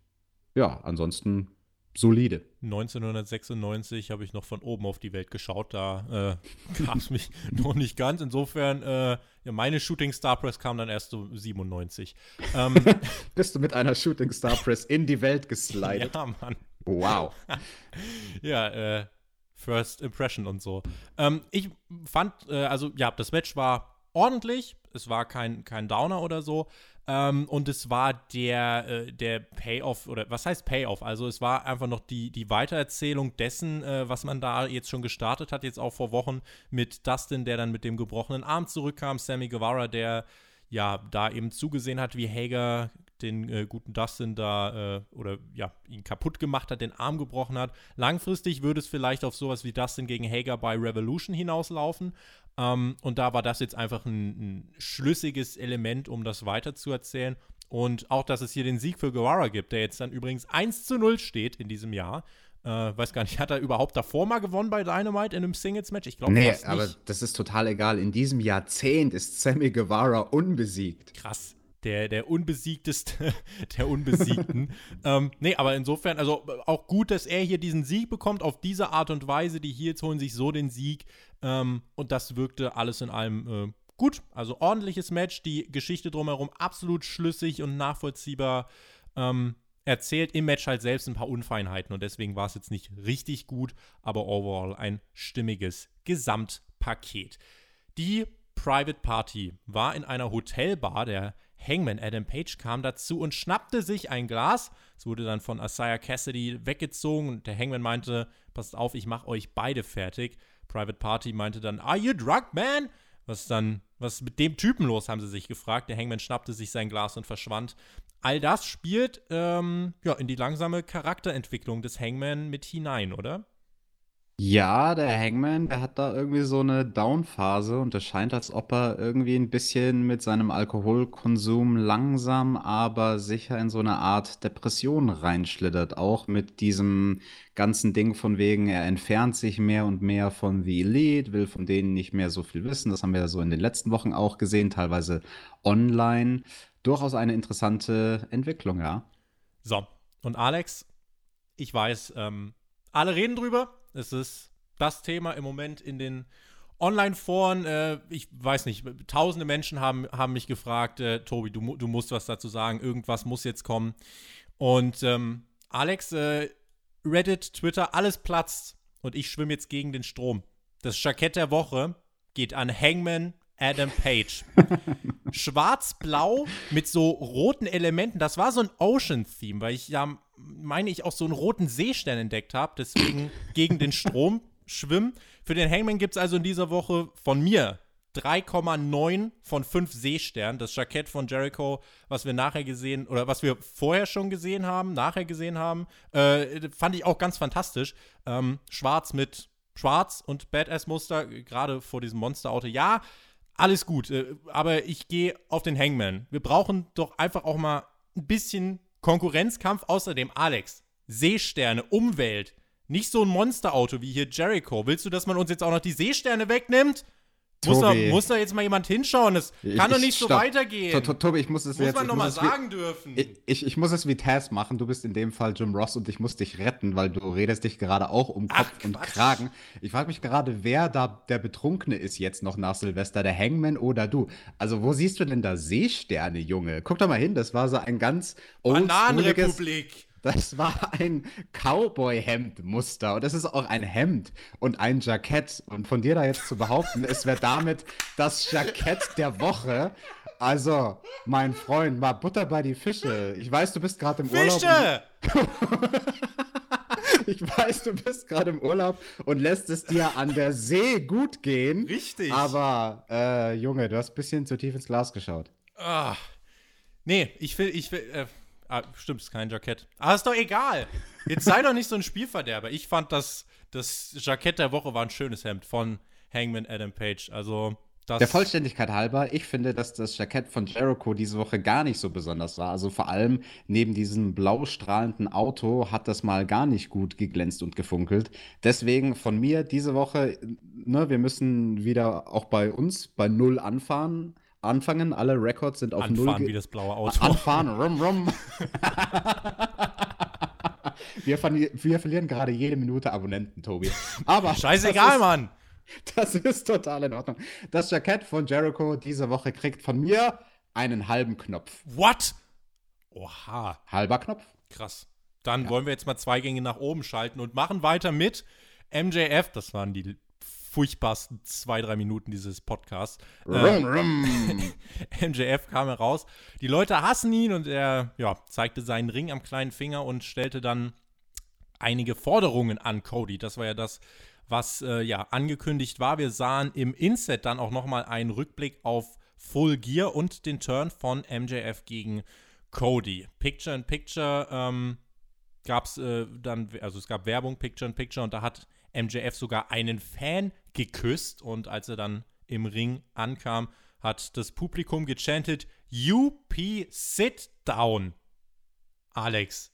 ja, ansonsten solide. 1996 habe ich noch von oben auf die Welt geschaut, da äh, [LAUGHS] gab es mich noch nicht ganz. Insofern, äh, ja, meine Shooting Star Press kam dann erst so 97. Ähm, [LAUGHS] Bist du mit einer Shooting Star Press in die Welt geslidet? ja, Mann. Wow. [LAUGHS] ja, äh, First Impression und so. Ähm, ich fand, äh, also ja, das Match war ordentlich. Es war kein, kein Downer oder so. Ähm, und es war der, äh, der Payoff, oder was heißt Payoff? Also es war einfach noch die, die Weitererzählung dessen, äh, was man da jetzt schon gestartet hat, jetzt auch vor Wochen mit Dustin, der dann mit dem gebrochenen Arm zurückkam, Sammy Guevara, der ja da eben zugesehen hat, wie Hager den äh, guten Dustin da äh, oder ja, ihn kaputt gemacht hat, den Arm gebrochen hat. Langfristig würde es vielleicht auf sowas wie Dustin gegen Hager bei Revolution hinauslaufen. Ähm, und da war das jetzt einfach ein, ein schlüssiges Element, um das weiterzuerzählen. Und auch, dass es hier den Sieg für Guevara gibt, der jetzt dann übrigens 1 zu 0 steht in diesem Jahr. Äh, weiß gar nicht, hat er überhaupt davor mal gewonnen bei Dynamite in einem Singles-Match? Ich glaube nee, nicht. aber das ist total egal. In diesem Jahrzehnt ist Sammy Guevara unbesiegt. Krass der, der unbesiegteste [LAUGHS] der Unbesiegten. [LAUGHS] ähm, nee, aber insofern, also auch gut, dass er hier diesen Sieg bekommt, auf diese Art und Weise. Die Heels holen sich so den Sieg. Ähm, und das wirkte alles in allem äh, gut. Also ordentliches Match, die Geschichte drumherum absolut schlüssig und nachvollziehbar. Ähm, erzählt im Match halt selbst ein paar Unfeinheiten und deswegen war es jetzt nicht richtig gut, aber overall ein stimmiges Gesamtpaket. Die Private Party war in einer Hotelbar der Hangman Adam Page kam dazu und schnappte sich ein Glas. Es wurde dann von Isaiah Cassidy weggezogen und der Hangman meinte, passt auf, ich mache euch beide fertig. Private Party meinte dann, are you drunk, man? Was dann, was mit dem Typen los, haben sie sich gefragt. Der Hangman schnappte sich sein Glas und verschwand. All das spielt ähm, ja, in die langsame Charakterentwicklung des Hangman mit hinein, oder? Ja, der Hangman, der hat da irgendwie so eine Down-Phase und es scheint, als ob er irgendwie ein bisschen mit seinem Alkoholkonsum langsam, aber sicher in so eine Art Depression reinschlittert. Auch mit diesem ganzen Ding von wegen, er entfernt sich mehr und mehr von The Elite, will von denen nicht mehr so viel wissen. Das haben wir ja so in den letzten Wochen auch gesehen, teilweise online. Durchaus eine interessante Entwicklung, ja. So, und Alex, ich weiß, ähm, alle reden drüber. Es ist das Thema im Moment in den Online-Foren. Äh, ich weiß nicht, tausende Menschen haben, haben mich gefragt, äh, Tobi, du, du musst was dazu sagen, irgendwas muss jetzt kommen. Und ähm, Alex, äh, Reddit, Twitter, alles platzt und ich schwimme jetzt gegen den Strom. Das Jackett der Woche geht an Hangman Adam Page. [LAUGHS] Schwarz-blau mit so roten Elementen. Das war so ein Ocean-Theme, weil ich ja, meine ich, auch so einen roten Seestern entdeckt habe. Deswegen [LAUGHS] gegen den Strom schwimmen. Für den Hangman gibt es also in dieser Woche von mir 3,9 von 5 Seesternen. Das Jackett von Jericho, was wir nachher gesehen, oder was wir vorher schon gesehen haben, nachher gesehen haben, äh, fand ich auch ganz fantastisch. Ähm, schwarz mit Schwarz und Badass-Muster, gerade vor diesem Monsterauto. Ja, alles gut, äh, aber ich gehe auf den Hangman. Wir brauchen doch einfach auch mal ein bisschen Konkurrenzkampf. Außerdem, Alex, Seesterne, Umwelt. Nicht so ein Monsterauto wie hier Jericho. Willst du, dass man uns jetzt auch noch die Seesterne wegnimmt? Muss da, muss da, jetzt mal jemand hinschauen? Das kann doch nicht so weitergehen. To, Tobi, ich muss es muss jetzt. man nochmal sagen dürfen. Ich, ich, muss es wie Taz machen. Du bist in dem Fall Jim Ross und ich muss dich retten, weil du redest dich gerade auch um Kopf und Kragen. Ich frage mich gerade, wer da der Betrunkene ist jetzt noch nach Silvester, der Hangman oder du? Also, wo siehst du denn da Seesterne, Junge? Guck doch mal hin, das war so ein ganz Bananenrepublik. Das war ein Cowboy-Hemd-Muster und das ist auch ein Hemd und ein Jackett. Und von dir da jetzt zu behaupten, es wäre damit das Jackett der Woche. Also, mein Freund, mal Butter bei die Fische. Ich weiß, du bist gerade im Urlaub. Fische! [LAUGHS] ich weiß, du bist gerade im Urlaub und lässt es dir an der See gut gehen. Richtig. Aber, äh, Junge, du hast ein bisschen zu tief ins Glas geschaut. Ah. Nee, ich will, ich will, äh, Ah, stimmt, ist kein Jackett. Ah, ist doch egal. Jetzt sei doch nicht so ein Spielverderber. Ich fand, das, das Jackett der Woche war ein schönes Hemd von Hangman Adam Page. Also, das der Vollständigkeit halber, ich finde, dass das Jackett von Jericho diese Woche gar nicht so besonders war. Also vor allem neben diesem blau strahlenden Auto hat das mal gar nicht gut geglänzt und gefunkelt. Deswegen von mir diese Woche, ne, wir müssen wieder auch bei uns bei Null anfahren anfangen. Alle Records sind auf Anfahren Null. Anfahren wie das blaue Auto. Anfahren, rum, rum. [LAUGHS] wir, wir, verlieren gerade jede Minute Abonnenten, Tobi. Aber [LAUGHS] Scheißegal, ist, Mann. Das ist total in Ordnung. Das Jackett von Jericho diese Woche kriegt von mir einen halben Knopf. What? Oha. Halber Knopf. Krass. Dann ja. wollen wir jetzt mal zwei Gänge nach oben schalten und machen weiter mit MJF. Das waren die furchtbarsten zwei, drei Minuten dieses Podcasts. Rum, rum. [LAUGHS] MJF kam heraus. Die Leute hassen ihn und er ja, zeigte seinen Ring am kleinen Finger und stellte dann einige Forderungen an Cody. Das war ja das, was äh, ja angekündigt war. Wir sahen im Inset dann auch nochmal einen Rückblick auf Full Gear und den Turn von MJF gegen Cody. Picture in Picture ähm, gab es äh, dann, also es gab Werbung Picture in Picture und da hat MJF sogar einen Fan geküsst und als er dann im Ring ankam, hat das Publikum gechantet, UP sit down. Alex,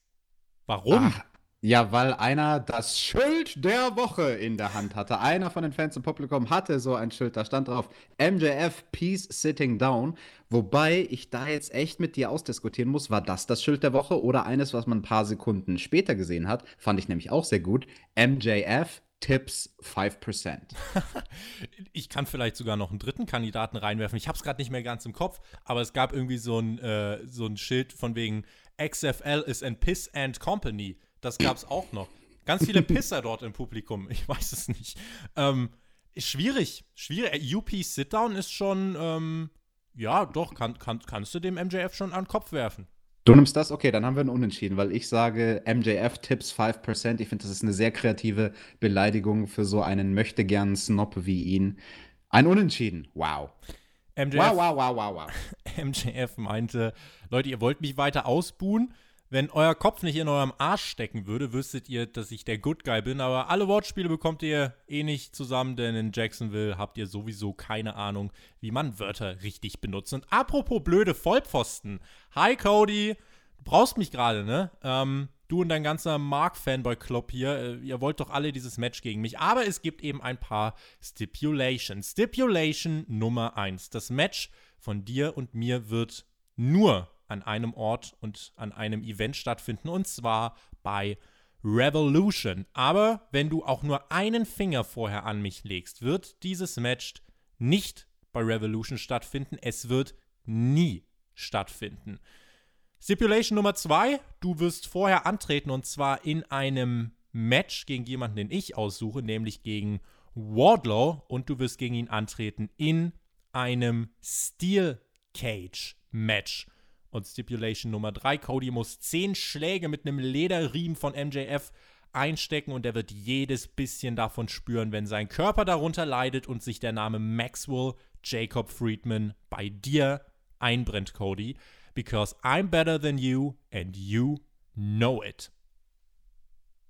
warum? Ach, ja, weil einer das Schild der Woche in der Hand hatte. Einer von den Fans im Publikum hatte so ein Schild, da stand drauf MJF Peace Sitting Down. Wobei ich da jetzt echt mit dir ausdiskutieren muss, war das das Schild der Woche oder eines, was man ein paar Sekunden später gesehen hat, fand ich nämlich auch sehr gut. MJF Tipps 5%. [LAUGHS] ich kann vielleicht sogar noch einen dritten Kandidaten reinwerfen. Ich habe es gerade nicht mehr ganz im Kopf, aber es gab irgendwie so ein, äh, so ein Schild von wegen XFL is an Piss and Company. Das gab es auch noch. Ganz viele [LAUGHS] Pisser dort im Publikum. Ich weiß es nicht. Ähm, schwierig. Schwierig. UP Sit-Down ist schon, ähm, ja, doch, kann, kann, kannst du dem MJF schon an den Kopf werfen. Du nimmst das? Okay, dann haben wir einen Unentschieden, weil ich sage MJF Tipps 5%. Ich finde, das ist eine sehr kreative Beleidigung für so einen möchtegern Snob wie ihn. Ein Unentschieden. Wow. MJF, wow, wow, wow, wow, wow. [LAUGHS] MJF meinte, Leute, ihr wollt mich weiter ausbuhen. Wenn euer Kopf nicht in eurem Arsch stecken würde, wüsstet ihr, dass ich der Good Guy bin. Aber alle Wortspiele bekommt ihr eh nicht zusammen, denn in Jacksonville habt ihr sowieso keine Ahnung, wie man Wörter richtig benutzt. Und apropos blöde Vollpfosten. Hi Cody, du brauchst mich gerade, ne? Ähm, du und dein ganzer Mark-Fanboy-Club hier, äh, ihr wollt doch alle dieses Match gegen mich. Aber es gibt eben ein paar Stipulations. Stipulation Nummer 1. Das Match von dir und mir wird nur an einem Ort und an einem Event stattfinden, und zwar bei Revolution. Aber wenn du auch nur einen Finger vorher an mich legst, wird dieses Match nicht bei Revolution stattfinden. Es wird nie stattfinden. Stipulation Nummer zwei, du wirst vorher antreten und zwar in einem Match gegen jemanden, den ich aussuche, nämlich gegen Wardlow und du wirst gegen ihn antreten in einem Steel Cage Match. Und Stipulation Nummer 3, Cody muss 10 Schläge mit einem Lederriemen von MJF einstecken und er wird jedes bisschen davon spüren, wenn sein Körper darunter leidet und sich der Name Maxwell Jacob Friedman bei dir einbrennt, Cody. Because I'm better than you and you know it.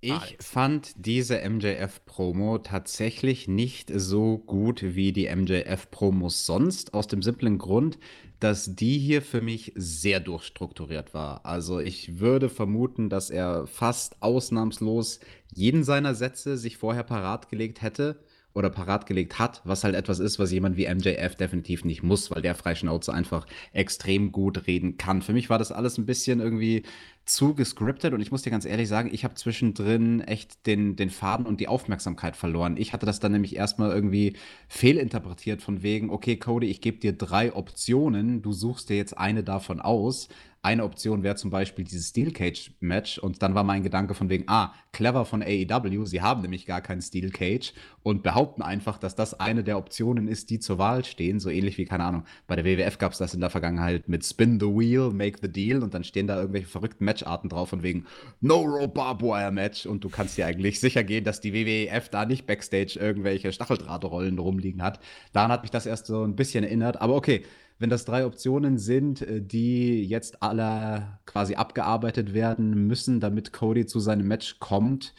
Ich Alex. fand diese MJF-Promo tatsächlich nicht so gut wie die MJF-Promos sonst, aus dem simplen Grund, dass die hier für mich sehr durchstrukturiert war. Also ich würde vermuten, dass er fast ausnahmslos jeden seiner Sätze sich vorher parat gelegt hätte oder parat gelegt hat, was halt etwas ist, was jemand wie MJF definitiv nicht muss, weil der Freischnauze einfach extrem gut reden kann. Für mich war das alles ein bisschen irgendwie zu gescriptet und ich muss dir ganz ehrlich sagen, ich habe zwischendrin echt den, den Faden und die Aufmerksamkeit verloren. Ich hatte das dann nämlich erstmal irgendwie fehlinterpretiert von wegen, okay, Cody, ich gebe dir drei Optionen, du suchst dir jetzt eine davon aus, eine Option wäre zum Beispiel dieses Steel Cage Match und dann war mein Gedanke von wegen, ah, clever von AEW, sie haben nämlich gar kein Steel Cage und behaupten einfach, dass das eine der Optionen ist, die zur Wahl stehen, so ähnlich wie, keine Ahnung, bei der WWF gab es das in der Vergangenheit mit Spin the Wheel, Make the Deal und dann stehen da irgendwelche verrückten Matcharten drauf von wegen No Rope Barbed Wire Match und du kannst dir eigentlich sicher gehen, dass die WWF da nicht Backstage irgendwelche Stacheldrahtrollen rumliegen hat. Daran hat mich das erst so ein bisschen erinnert, aber okay, wenn das drei Optionen sind, äh, die jetzt alle quasi abgearbeitet werden müssen, damit Cody zu seinem Match kommt,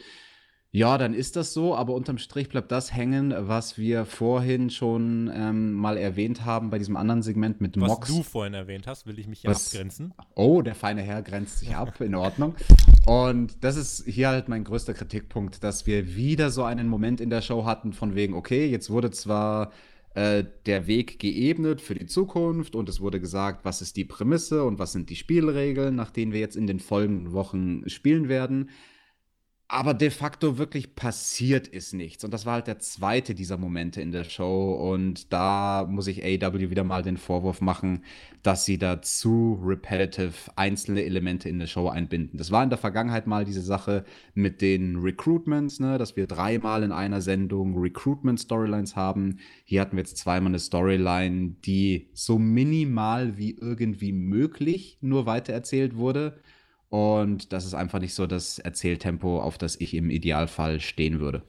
ja, dann ist das so, aber unterm Strich bleibt das hängen, was wir vorhin schon ähm, mal erwähnt haben bei diesem anderen Segment mit was Mox. Was du vorhin erwähnt hast, will ich mich ja was, abgrenzen. Oh, der feine Herr grenzt sich ab, in Ordnung. Und das ist hier halt mein größter Kritikpunkt, dass wir wieder so einen Moment in der Show hatten von wegen, okay, jetzt wurde zwar äh, der Weg geebnet für die Zukunft und es wurde gesagt, was ist die Prämisse und was sind die Spielregeln, nach denen wir jetzt in den folgenden Wochen spielen werden. Aber de facto wirklich passiert ist nichts. Und das war halt der zweite dieser Momente in der Show. Und da muss ich AW wieder mal den Vorwurf machen, dass sie da zu repetitive einzelne Elemente in der Show einbinden. Das war in der Vergangenheit mal diese Sache mit den Recruitments, ne, dass wir dreimal in einer Sendung Recruitment-Storylines haben. Hier hatten wir jetzt zweimal eine Storyline, die so minimal wie irgendwie möglich nur weitererzählt wurde. Und das ist einfach nicht so das Erzähltempo, auf das ich im Idealfall stehen würde.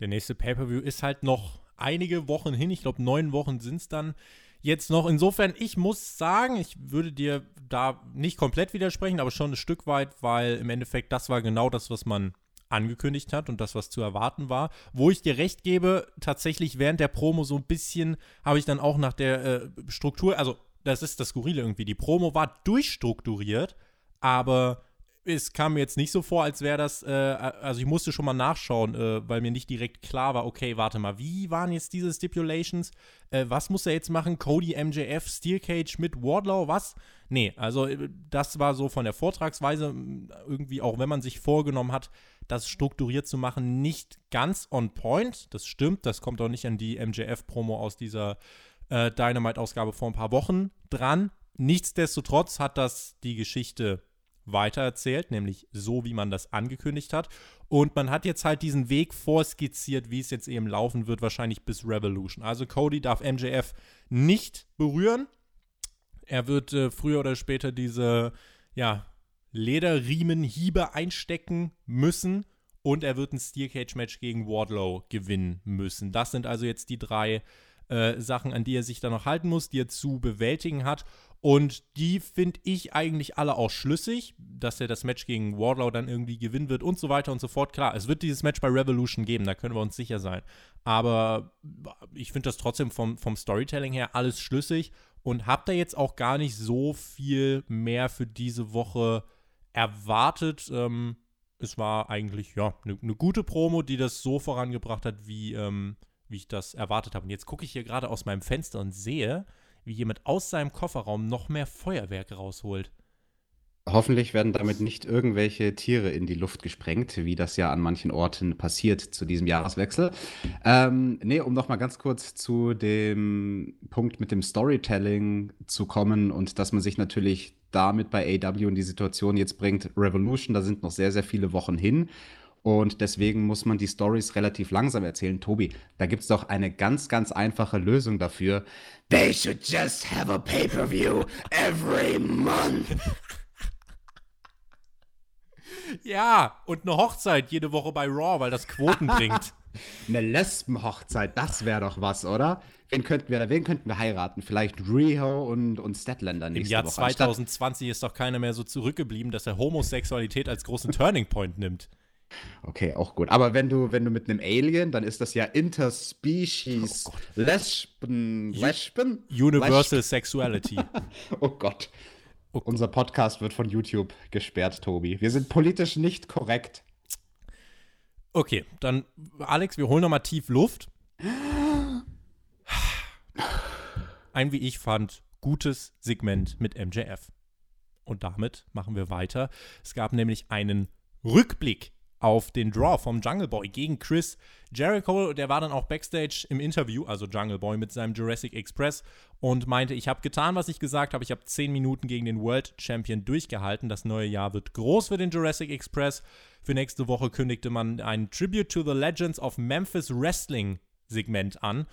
Der nächste Pay-Per-View ist halt noch einige Wochen hin. Ich glaube, neun Wochen sind es dann jetzt noch. Insofern, ich muss sagen, ich würde dir da nicht komplett widersprechen, aber schon ein Stück weit, weil im Endeffekt das war genau das, was man angekündigt hat und das, was zu erwarten war. Wo ich dir recht gebe, tatsächlich während der Promo so ein bisschen habe ich dann auch nach der äh, Struktur, also das ist das Skurrile irgendwie, die Promo war durchstrukturiert, aber es kam mir jetzt nicht so vor, als wäre das, äh, also ich musste schon mal nachschauen, äh, weil mir nicht direkt klar war, okay, warte mal, wie waren jetzt diese Stipulations? Äh, was muss er jetzt machen? Cody, MJF, Steel Cage mit Wardlow, was? Nee, also äh, das war so von der Vortragsweise irgendwie, auch wenn man sich vorgenommen hat, das strukturiert zu machen, nicht ganz on point. Das stimmt, das kommt auch nicht an die MJF-Promo aus dieser äh, Dynamite-Ausgabe vor ein paar Wochen dran. Nichtsdestotrotz hat das die Geschichte weitererzählt, nämlich so, wie man das angekündigt hat. Und man hat jetzt halt diesen Weg vorskizziert, wie es jetzt eben laufen wird, wahrscheinlich bis Revolution. Also Cody darf MJF nicht berühren. Er wird äh, früher oder später diese, ja, Lederriemenhiebe einstecken müssen und er wird ein Steel Cage Match gegen Wardlow gewinnen müssen. Das sind also jetzt die drei äh, Sachen, an die er sich da noch halten muss, die er zu bewältigen hat. Und die finde ich eigentlich alle auch schlüssig, dass er das Match gegen Wardlow dann irgendwie gewinnen wird und so weiter und so fort. Klar, es wird dieses Match bei Revolution geben, da können wir uns sicher sein. Aber ich finde das trotzdem vom, vom Storytelling her alles schlüssig und habe da jetzt auch gar nicht so viel mehr für diese Woche erwartet. Ähm, es war eigentlich ja eine ne gute Promo, die das so vorangebracht hat, wie, ähm, wie ich das erwartet habe. Und jetzt gucke ich hier gerade aus meinem Fenster und sehe, wie jemand aus seinem Kofferraum noch mehr Feuerwerk rausholt. Hoffentlich werden damit nicht irgendwelche Tiere in die Luft gesprengt, wie das ja an manchen Orten passiert zu diesem Jahreswechsel. Ähm, nee, um noch mal ganz kurz zu dem Punkt mit dem Storytelling zu kommen und dass man sich natürlich damit bei AW in die Situation jetzt bringt, Revolution, da sind noch sehr, sehr viele Wochen hin. Und deswegen muss man die Stories relativ langsam erzählen. Tobi, da gibt es doch eine ganz, ganz einfache Lösung dafür. They should just have a pay-per-view every month. [LAUGHS] Ja, und eine Hochzeit jede Woche bei Raw, weil das Quoten bringt. [LAUGHS] eine Lesbenhochzeit, das wäre doch was, oder? Wen könnten wir, wen könnten wir heiraten? Vielleicht Riho und, und Statlander nächste Im Jahr Woche. 2020 ist doch keiner mehr so zurückgeblieben, dass er Homosexualität als großen Turning Point nimmt. Okay, auch gut. Aber wenn du, wenn du mit einem Alien, dann ist das ja Interspecies oh Lesben. Lesben? Universal Lesben. Sexuality. [LAUGHS] oh Gott. Oh Unser Podcast wird von YouTube gesperrt, Tobi. Wir sind politisch nicht korrekt. Okay, dann, Alex, wir holen nochmal tief Luft. Ein, wie ich fand, gutes Segment mit MJF. Und damit machen wir weiter. Es gab nämlich einen Rückblick auf den Draw vom Jungle Boy gegen Chris Jericho. Der war dann auch backstage im Interview, also Jungle Boy mit seinem Jurassic Express und meinte, ich habe getan, was ich gesagt habe. Ich habe zehn Minuten gegen den World Champion durchgehalten. Das neue Jahr wird groß für den Jurassic Express. Für nächste Woche kündigte man ein Tribute to the Legends of Memphis Wrestling Segment an.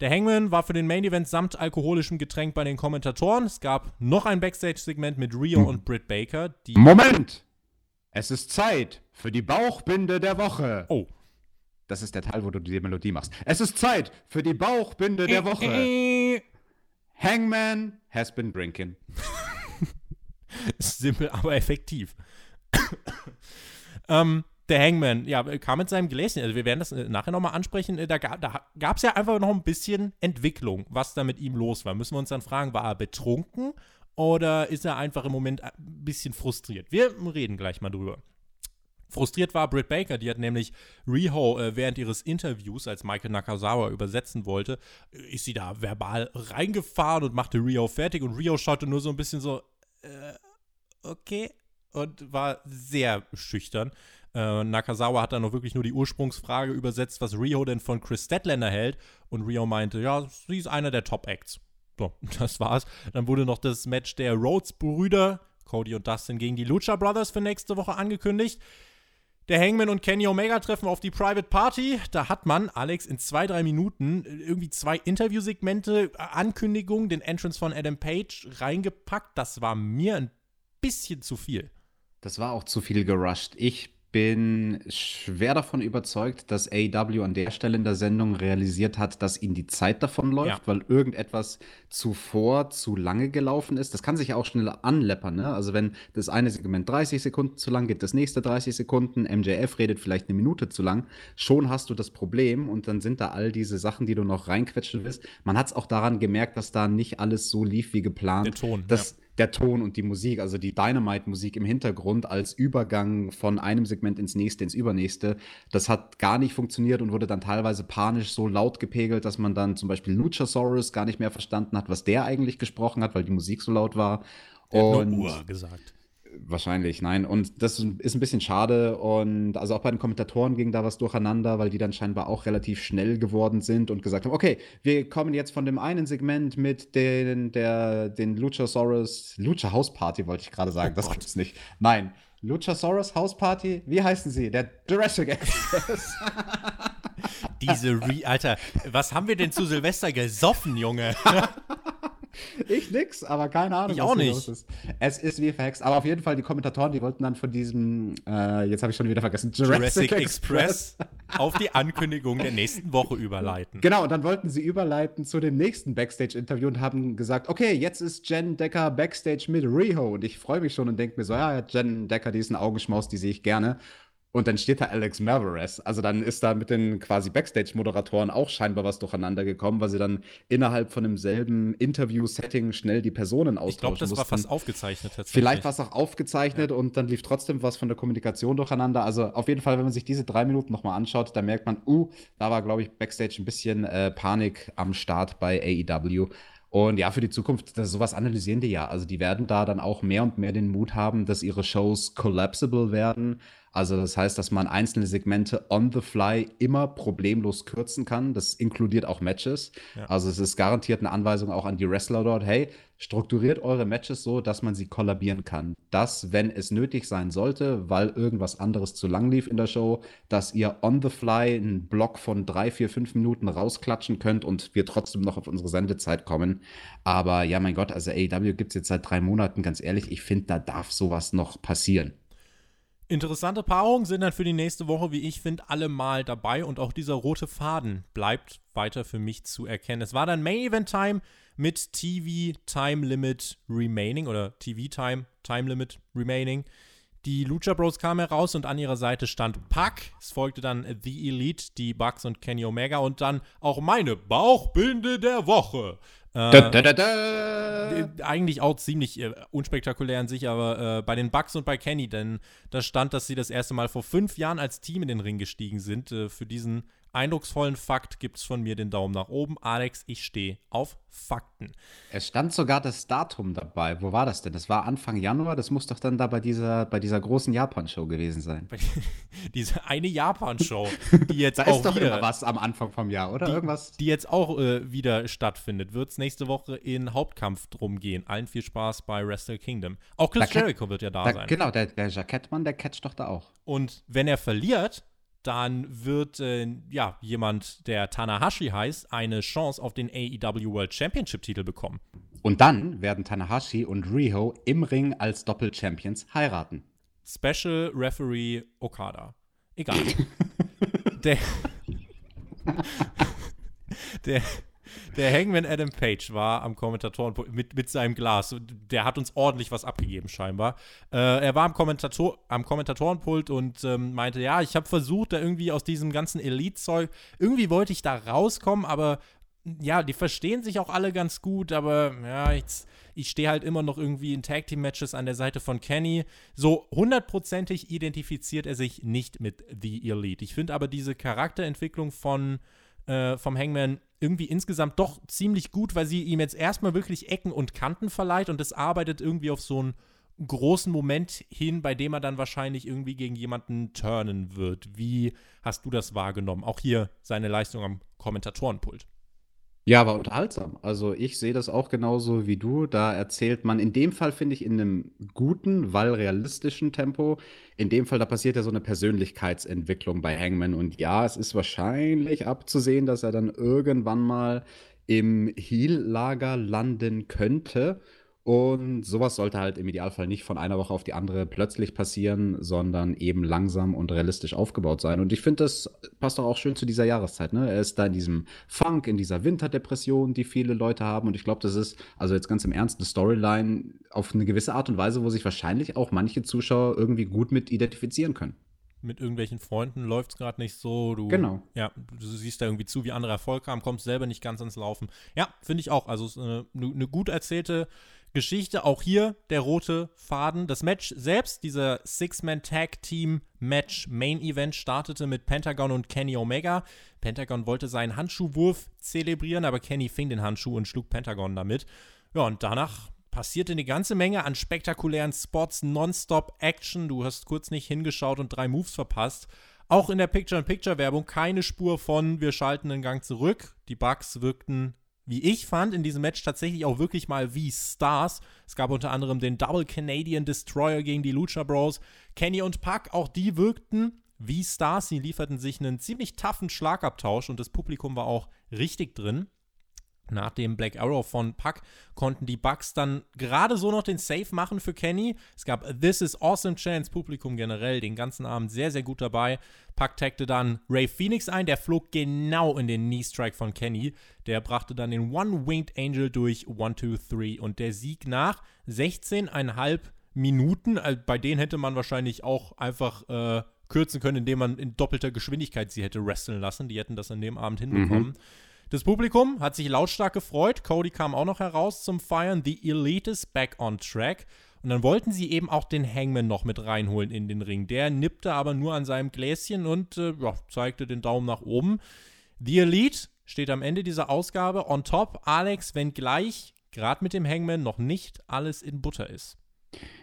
Der Hangman war für den Main Event samt alkoholischem Getränk bei den Kommentatoren. Es gab noch ein Backstage-Segment mit Rio hm. und Britt Baker. Moment! Es ist Zeit für die Bauchbinde der Woche. Oh. Das ist der Teil, wo du die Melodie machst. Es ist Zeit für die Bauchbinde der Woche. [LAUGHS] Hangman has been drinking. [LAUGHS] Simpel, aber effektiv. [COUGHS] ähm, der Hangman, ja, kam mit seinem Gläschen. Also wir werden das nachher nochmal ansprechen. Da, da gab es ja einfach noch ein bisschen Entwicklung, was da mit ihm los war. Müssen wir uns dann fragen, war er betrunken oder ist er einfach im Moment ein bisschen frustriert? Wir reden gleich mal drüber. Frustriert war Britt Baker, die hat nämlich Riho äh, während ihres Interviews, als Michael Nakazawa übersetzen wollte, äh, ist sie da verbal reingefahren und machte Riho fertig und Riho schaute nur so ein bisschen so, äh, okay, und war sehr schüchtern. Äh, Nakazawa hat dann noch wirklich nur die Ursprungsfrage übersetzt, was Riho denn von Chris Statlander hält und Riho meinte, ja, sie ist einer der Top-Acts. So, [LAUGHS] das war's. Dann wurde noch das Match der Rhodes-Brüder, Cody und Dustin, gegen die Lucha Brothers für nächste Woche angekündigt. Der Hangman und Kenny Omega treffen auf die Private Party. Da hat man, Alex, in zwei, drei Minuten irgendwie zwei Interviewsegmente, Ankündigungen, den Entrance von Adam Page reingepackt. Das war mir ein bisschen zu viel. Das war auch zu viel gerusht. Ich bin schwer davon überzeugt, dass AEW an der Stelle in der Sendung realisiert hat, dass ihnen die Zeit davon läuft, ja. weil irgendetwas zuvor zu lange gelaufen ist. Das kann sich auch schnell anleppern. Ne? Also wenn das eine Segment 30 Sekunden zu lang geht, das nächste 30 Sekunden, MJF redet vielleicht eine Minute zu lang, schon hast du das Problem und dann sind da all diese Sachen, die du noch reinquetschen willst. Man hat es auch daran gemerkt, dass da nicht alles so lief wie geplant. Der Ton, das, ja der Ton und die Musik, also die Dynamite-Musik im Hintergrund als Übergang von einem Segment ins nächste, ins übernächste, das hat gar nicht funktioniert und wurde dann teilweise panisch so laut gepegelt, dass man dann zum Beispiel Luchasaurus gar nicht mehr verstanden hat, was der eigentlich gesprochen hat, weil die Musik so laut war. Der und hat nur Uhr gesagt. Wahrscheinlich, nein. Und das ist ein bisschen schade. Und also auch bei den Kommentatoren ging da was durcheinander, weil die dann scheinbar auch relativ schnell geworden sind und gesagt haben: Okay, wir kommen jetzt von dem einen Segment mit den, der, den Luchasaurus, Lucha House Party, wollte ich gerade sagen. Oh das gibt es nicht. Nein, Luchasaurus House Party, wie heißen sie? Der Jurassic Express. [LAUGHS] Diese Re Alter, was haben wir denn zu Silvester gesoffen, Junge? [LAUGHS] [LAUGHS] ich nix, aber keine Ahnung, ich was auch nicht. ist. Es ist wie verhext. Aber auf jeden Fall, die Kommentatoren, die wollten dann von diesem, äh, jetzt habe ich schon wieder vergessen, Jurassic, Jurassic Express, [LAUGHS] auf die Ankündigung der nächsten Woche überleiten. Genau, und dann wollten sie überleiten zu dem nächsten Backstage-Interview und haben gesagt, okay, jetzt ist Jen Decker Backstage mit Riho. Und ich freue mich schon und denke mir so, ja, Jen Decker, die ist ein Augenschmaus, die sehe ich gerne. Und dann steht da Alex Maverez. Also dann ist da mit den quasi Backstage-Moderatoren auch scheinbar was durcheinander gekommen, weil sie dann innerhalb von demselben Interview-Setting schnell die Personen austauschen Ich glaube, das mussten. war fast aufgezeichnet tatsächlich. Vielleicht war es auch aufgezeichnet ja. und dann lief trotzdem was von der Kommunikation durcheinander. Also auf jeden Fall, wenn man sich diese drei Minuten nochmal anschaut, da merkt man, uh, da war, glaube ich, Backstage ein bisschen äh, Panik am Start bei AEW. Und ja, für die Zukunft, das, sowas analysieren die ja. Also die werden da dann auch mehr und mehr den Mut haben, dass ihre Shows collapsible werden. Also das heißt, dass man einzelne Segmente on the fly immer problemlos kürzen kann. Das inkludiert auch Matches. Ja. Also es ist garantiert eine Anweisung auch an die Wrestler dort, hey, strukturiert eure Matches so, dass man sie kollabieren kann. Dass, wenn es nötig sein sollte, weil irgendwas anderes zu lang lief in der Show, dass ihr on the fly einen Block von drei, vier, fünf Minuten rausklatschen könnt und wir trotzdem noch auf unsere Sendezeit kommen. Aber ja, mein Gott, also AEW gibt es jetzt seit drei Monaten, ganz ehrlich, ich finde, da darf sowas noch passieren. Interessante Paarungen sind dann für die nächste Woche, wie ich finde, alle mal dabei und auch dieser rote Faden bleibt weiter für mich zu erkennen. Es war dann Main Event Time mit TV Time Limit Remaining oder TV Time Time Limit Remaining. Die Lucha Bros kamen heraus und an ihrer Seite stand Pack. Es folgte dann The Elite, die Bucks und Kenny Omega und dann auch meine Bauchbinde der Woche. Äh, da, da, da, eigentlich auch ziemlich äh, unspektakulär an sich, aber äh, bei den Bucks und bei Kenny, denn da stand, dass sie das erste Mal vor fünf Jahren als Team in den Ring gestiegen sind. Äh, für diesen eindrucksvollen Fakt gibt es von mir den Daumen nach oben. Alex, ich stehe auf Fakten. Es stand sogar das Datum dabei. Wo war das denn? Das war Anfang Januar. Das muss doch dann da bei dieser, bei dieser großen Japan-Show gewesen sein. [LAUGHS] Diese eine Japan-Show, die [LAUGHS] jetzt da auch ist doch wieder, immer was am Anfang vom Jahr, oder? Die, Irgendwas? Die jetzt auch äh, wieder stattfindet. Wird es nächste Woche in Hauptkampf drum gehen. Allen viel Spaß bei Wrestle Kingdom. Auch Chris da Jericho wird ja da, da sein. Genau, der, der Jackettmann, der catcht doch da auch. Und wenn er verliert, dann wird äh, ja jemand, der Tanahashi heißt, eine Chance auf den AEW World Championship Titel bekommen. Und dann werden Tanahashi und Riho im Ring als Doppel-Champions heiraten. Special Referee Okada. Egal. [LAUGHS] der, [LAUGHS] der, der Hangman Adam Page war am Kommentatoren mit, mit seinem Glas. Der hat uns ordentlich was abgegeben, scheinbar. Äh, er war am, Kommentator, am Kommentatorenpult und ähm, meinte: Ja, ich habe versucht, da irgendwie aus diesem ganzen Elite-Zeug, irgendwie wollte ich da rauskommen, aber ja, die verstehen sich auch alle ganz gut, aber ja, jetzt, ich stehe halt immer noch irgendwie in Tag Team Matches an der Seite von Kenny. So hundertprozentig identifiziert er sich nicht mit The Elite. Ich finde aber diese Charakterentwicklung von äh, vom Hangman irgendwie insgesamt doch ziemlich gut, weil sie ihm jetzt erstmal wirklich Ecken und Kanten verleiht und es arbeitet irgendwie auf so einen großen Moment hin, bei dem er dann wahrscheinlich irgendwie gegen jemanden turnen wird. Wie hast du das wahrgenommen? Auch hier seine Leistung am Kommentatorenpult. Ja, war unterhaltsam. Also ich sehe das auch genauso wie du. Da erzählt man in dem Fall, finde ich, in einem guten, weil realistischen Tempo. In dem Fall, da passiert ja so eine Persönlichkeitsentwicklung bei Hangman. Und ja, es ist wahrscheinlich abzusehen, dass er dann irgendwann mal im Heel-Lager landen könnte. Und sowas sollte halt im Idealfall nicht von einer Woche auf die andere plötzlich passieren, sondern eben langsam und realistisch aufgebaut sein. Und ich finde, das passt doch auch schön zu dieser Jahreszeit. Ne? Er ist da in diesem Funk, in dieser Winterdepression, die viele Leute haben. Und ich glaube, das ist, also jetzt ganz im Ernst, eine Storyline auf eine gewisse Art und Weise, wo sich wahrscheinlich auch manche Zuschauer irgendwie gut mit identifizieren können mit irgendwelchen Freunden läuft es gerade nicht so. Du, genau. Ja, du siehst da irgendwie zu, wie andere Erfolg haben, kommst selber nicht ganz ans Laufen. Ja, finde ich auch. Also es ist eine, eine, gut erzählte Geschichte. Auch hier der rote Faden. Das Match selbst, dieser Six-Man-Tag-Team-Match Main Event, startete mit Pentagon und Kenny Omega. Pentagon wollte seinen Handschuhwurf zelebrieren, aber Kenny fing den Handschuh und schlug Pentagon damit. Ja, und danach passierte eine ganze Menge an spektakulären Spots, Nonstop-Action. Du hast kurz nicht hingeschaut und drei Moves verpasst. Auch in der Picture-in-Picture-Werbung keine Spur von wir schalten den Gang zurück. Die Bugs wirkten wie ich fand, in diesem Match tatsächlich auch wirklich mal wie Stars. Es gab unter anderem den Double Canadian Destroyer gegen die Lucha Bros. Kenny und Puck, auch die wirkten wie Stars. Sie lieferten sich einen ziemlich toughen Schlagabtausch und das Publikum war auch richtig drin. Nach dem Black Arrow von Puck konnten die Bucks dann gerade so noch den Save machen für Kenny. Es gab This is Awesome Chance, Publikum generell den ganzen Abend sehr, sehr gut dabei. Puck tagte dann Ray Phoenix ein, der flog genau in den Knee Strike von Kenny. Der brachte dann den One-Winged Angel durch 1, 2, 3 und der Sieg nach 16,5 Minuten. Bei denen hätte man wahrscheinlich auch einfach äh, kürzen können, indem man in doppelter Geschwindigkeit sie hätte wresteln lassen. Die hätten das an dem Abend hinbekommen. Mhm. Das Publikum hat sich lautstark gefreut. Cody kam auch noch heraus zum Feiern. The Elite is back on track. Und dann wollten sie eben auch den Hangman noch mit reinholen in den Ring. Der nippte aber nur an seinem Gläschen und äh, ja, zeigte den Daumen nach oben. The Elite steht am Ende dieser Ausgabe on top. Alex, wenngleich gerade mit dem Hangman noch nicht alles in Butter ist.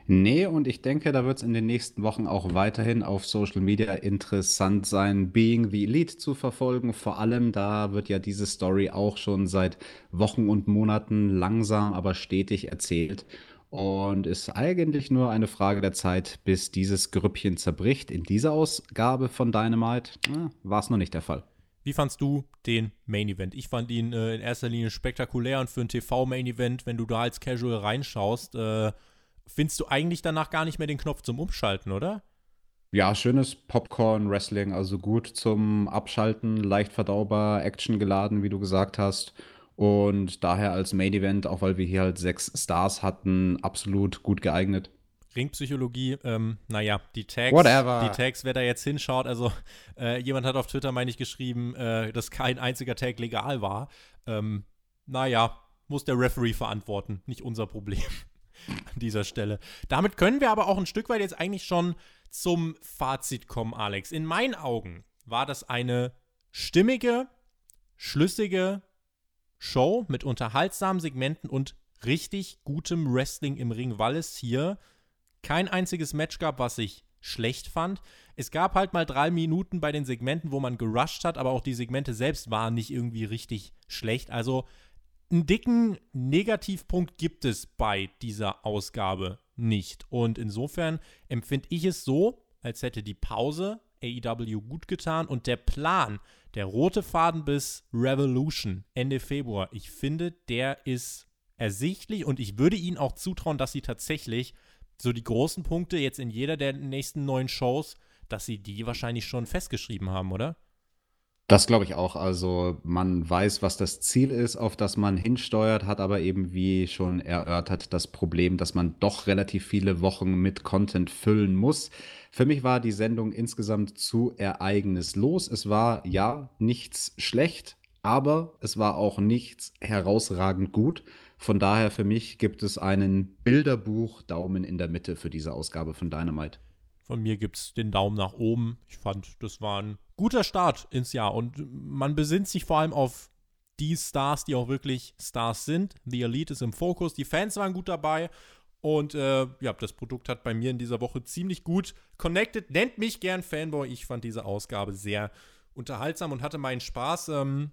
Nee, und ich denke, da wird es in den nächsten Wochen auch weiterhin auf Social Media interessant sein, Being the Elite zu verfolgen. Vor allem, da wird ja diese Story auch schon seit Wochen und Monaten langsam, aber stetig erzählt. Und ist eigentlich nur eine Frage der Zeit, bis dieses Grüppchen zerbricht. In dieser Ausgabe von Dynamite äh, war es noch nicht der Fall. Wie fandst du den Main Event? Ich fand ihn äh, in erster Linie spektakulär und für ein TV-Main Event, wenn du da als Casual reinschaust, äh, findest du eigentlich danach gar nicht mehr den Knopf zum Umschalten, oder? Ja, schönes Popcorn-Wrestling, also gut zum Abschalten, leicht verdaubar, actiongeladen, wie du gesagt hast. Und daher als Main Event, auch weil wir hier halt sechs Stars hatten, absolut gut geeignet. Ringpsychologie, ähm, naja, die Tags, Whatever. die Tags, wer da jetzt hinschaut, also äh, jemand hat auf Twitter, meine ich, geschrieben, äh, dass kein einziger Tag legal war. Ähm, naja, muss der Referee verantworten, nicht unser Problem [LAUGHS] an dieser Stelle. Damit können wir aber auch ein Stück weit jetzt eigentlich schon zum Fazit kommen, Alex. In meinen Augen war das eine stimmige, schlüssige Show mit unterhaltsamen Segmenten und richtig gutem Wrestling im Ring, weil es hier kein einziges Match gab, was ich schlecht fand. Es gab halt mal drei Minuten bei den Segmenten, wo man gerusht hat, aber auch die Segmente selbst waren nicht irgendwie richtig schlecht. Also einen dicken Negativpunkt gibt es bei dieser Ausgabe nicht. Und insofern empfinde ich es so, als hätte die Pause AEW gut getan und der Plan, der rote Faden bis Revolution Ende Februar, ich finde, der ist ersichtlich und ich würde ihnen auch zutrauen, dass sie tatsächlich so die großen Punkte jetzt in jeder der nächsten neuen Shows, dass sie die wahrscheinlich schon festgeschrieben haben, oder? Das glaube ich auch. Also man weiß, was das Ziel ist, auf das man hinsteuert, hat aber eben, wie schon erörtert, das Problem, dass man doch relativ viele Wochen mit Content füllen muss. Für mich war die Sendung insgesamt zu ereignislos. Es war ja nichts schlecht, aber es war auch nichts herausragend gut. Von daher für mich gibt es einen Bilderbuch Daumen in der Mitte für diese Ausgabe von Dynamite. Von mir gibt es den Daumen nach oben. Ich fand, das war ein guter Start ins Jahr und man besinnt sich vor allem auf die Stars, die auch wirklich Stars sind. The Elite ist im Fokus, die Fans waren gut dabei und äh, ja, das Produkt hat bei mir in dieser Woche ziemlich gut connected. Nennt mich gern Fanboy. Ich fand diese Ausgabe sehr unterhaltsam und hatte meinen Spaß. Ähm,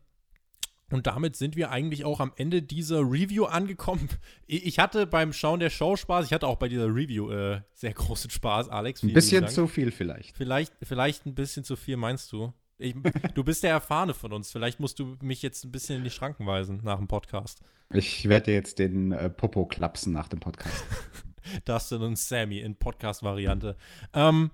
und damit sind wir eigentlich auch am Ende dieser Review angekommen. [LAUGHS] Ich hatte beim Schauen der Show Spaß. Ich hatte auch bei dieser Review äh, sehr großen Spaß, Alex. Ein bisschen zu viel vielleicht. Vielleicht, vielleicht ein bisschen zu viel, meinst du? Ich, [LAUGHS] du bist der Erfahrene von uns. Vielleicht musst du mich jetzt ein bisschen in die Schranken weisen nach dem Podcast. Ich werde jetzt den äh, Popo klapsen nach dem Podcast. [LAUGHS] Dustin und Sammy in Podcast-Variante. Ähm,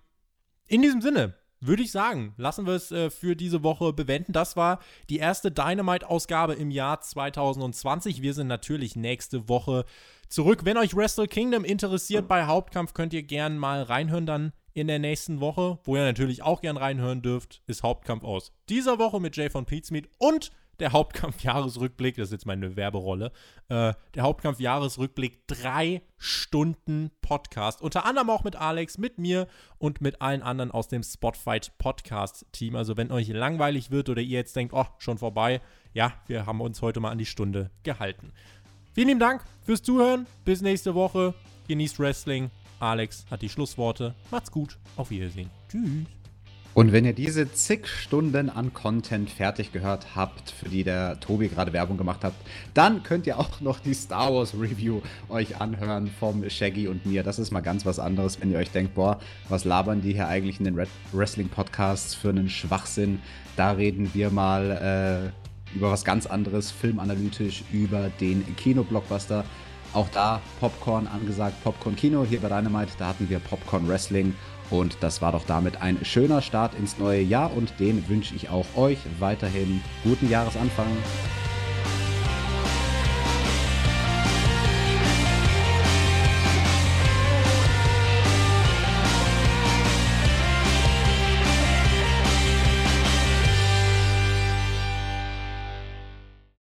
in diesem Sinne, würde ich sagen, lassen wir es äh, für diese Woche bewenden. Das war die erste Dynamite-Ausgabe im Jahr 2020. Wir sind natürlich nächste Woche zurück. Wenn euch Wrestle Kingdom interessiert bei Hauptkampf, könnt ihr gerne mal reinhören dann in der nächsten Woche. Wo ihr natürlich auch gern reinhören dürft, ist Hauptkampf aus dieser Woche mit Jay von Pizmeet und der Hauptkampf-Jahresrückblick, das ist jetzt meine Werberolle, äh, der Hauptkampf-Jahresrückblick, drei Stunden Podcast. Unter anderem auch mit Alex, mit mir und mit allen anderen aus dem Spotfight Podcast-Team. Also wenn euch langweilig wird oder ihr jetzt denkt, oh, schon vorbei, ja, wir haben uns heute mal an die Stunde gehalten. Vielen lieben Dank fürs Zuhören. Bis nächste Woche. Genießt Wrestling. Alex hat die Schlussworte. Macht's gut. Auf Wiedersehen. Tschüss. Und wenn ihr diese zig Stunden an Content fertig gehört habt, für die der Tobi gerade Werbung gemacht hat, dann könnt ihr auch noch die Star Wars Review euch anhören vom Shaggy und mir. Das ist mal ganz was anderes, wenn ihr euch denkt, boah, was labern die hier eigentlich in den Wrestling Podcasts für einen Schwachsinn? Da reden wir mal über was ganz anderes, filmanalytisch, über den Kino-Blockbuster. Auch da Popcorn angesagt, Popcorn Kino hier bei Dynamite, da hatten wir Popcorn Wrestling und das war doch damit ein schöner Start ins neue Jahr und den wünsche ich auch euch weiterhin guten Jahresanfang.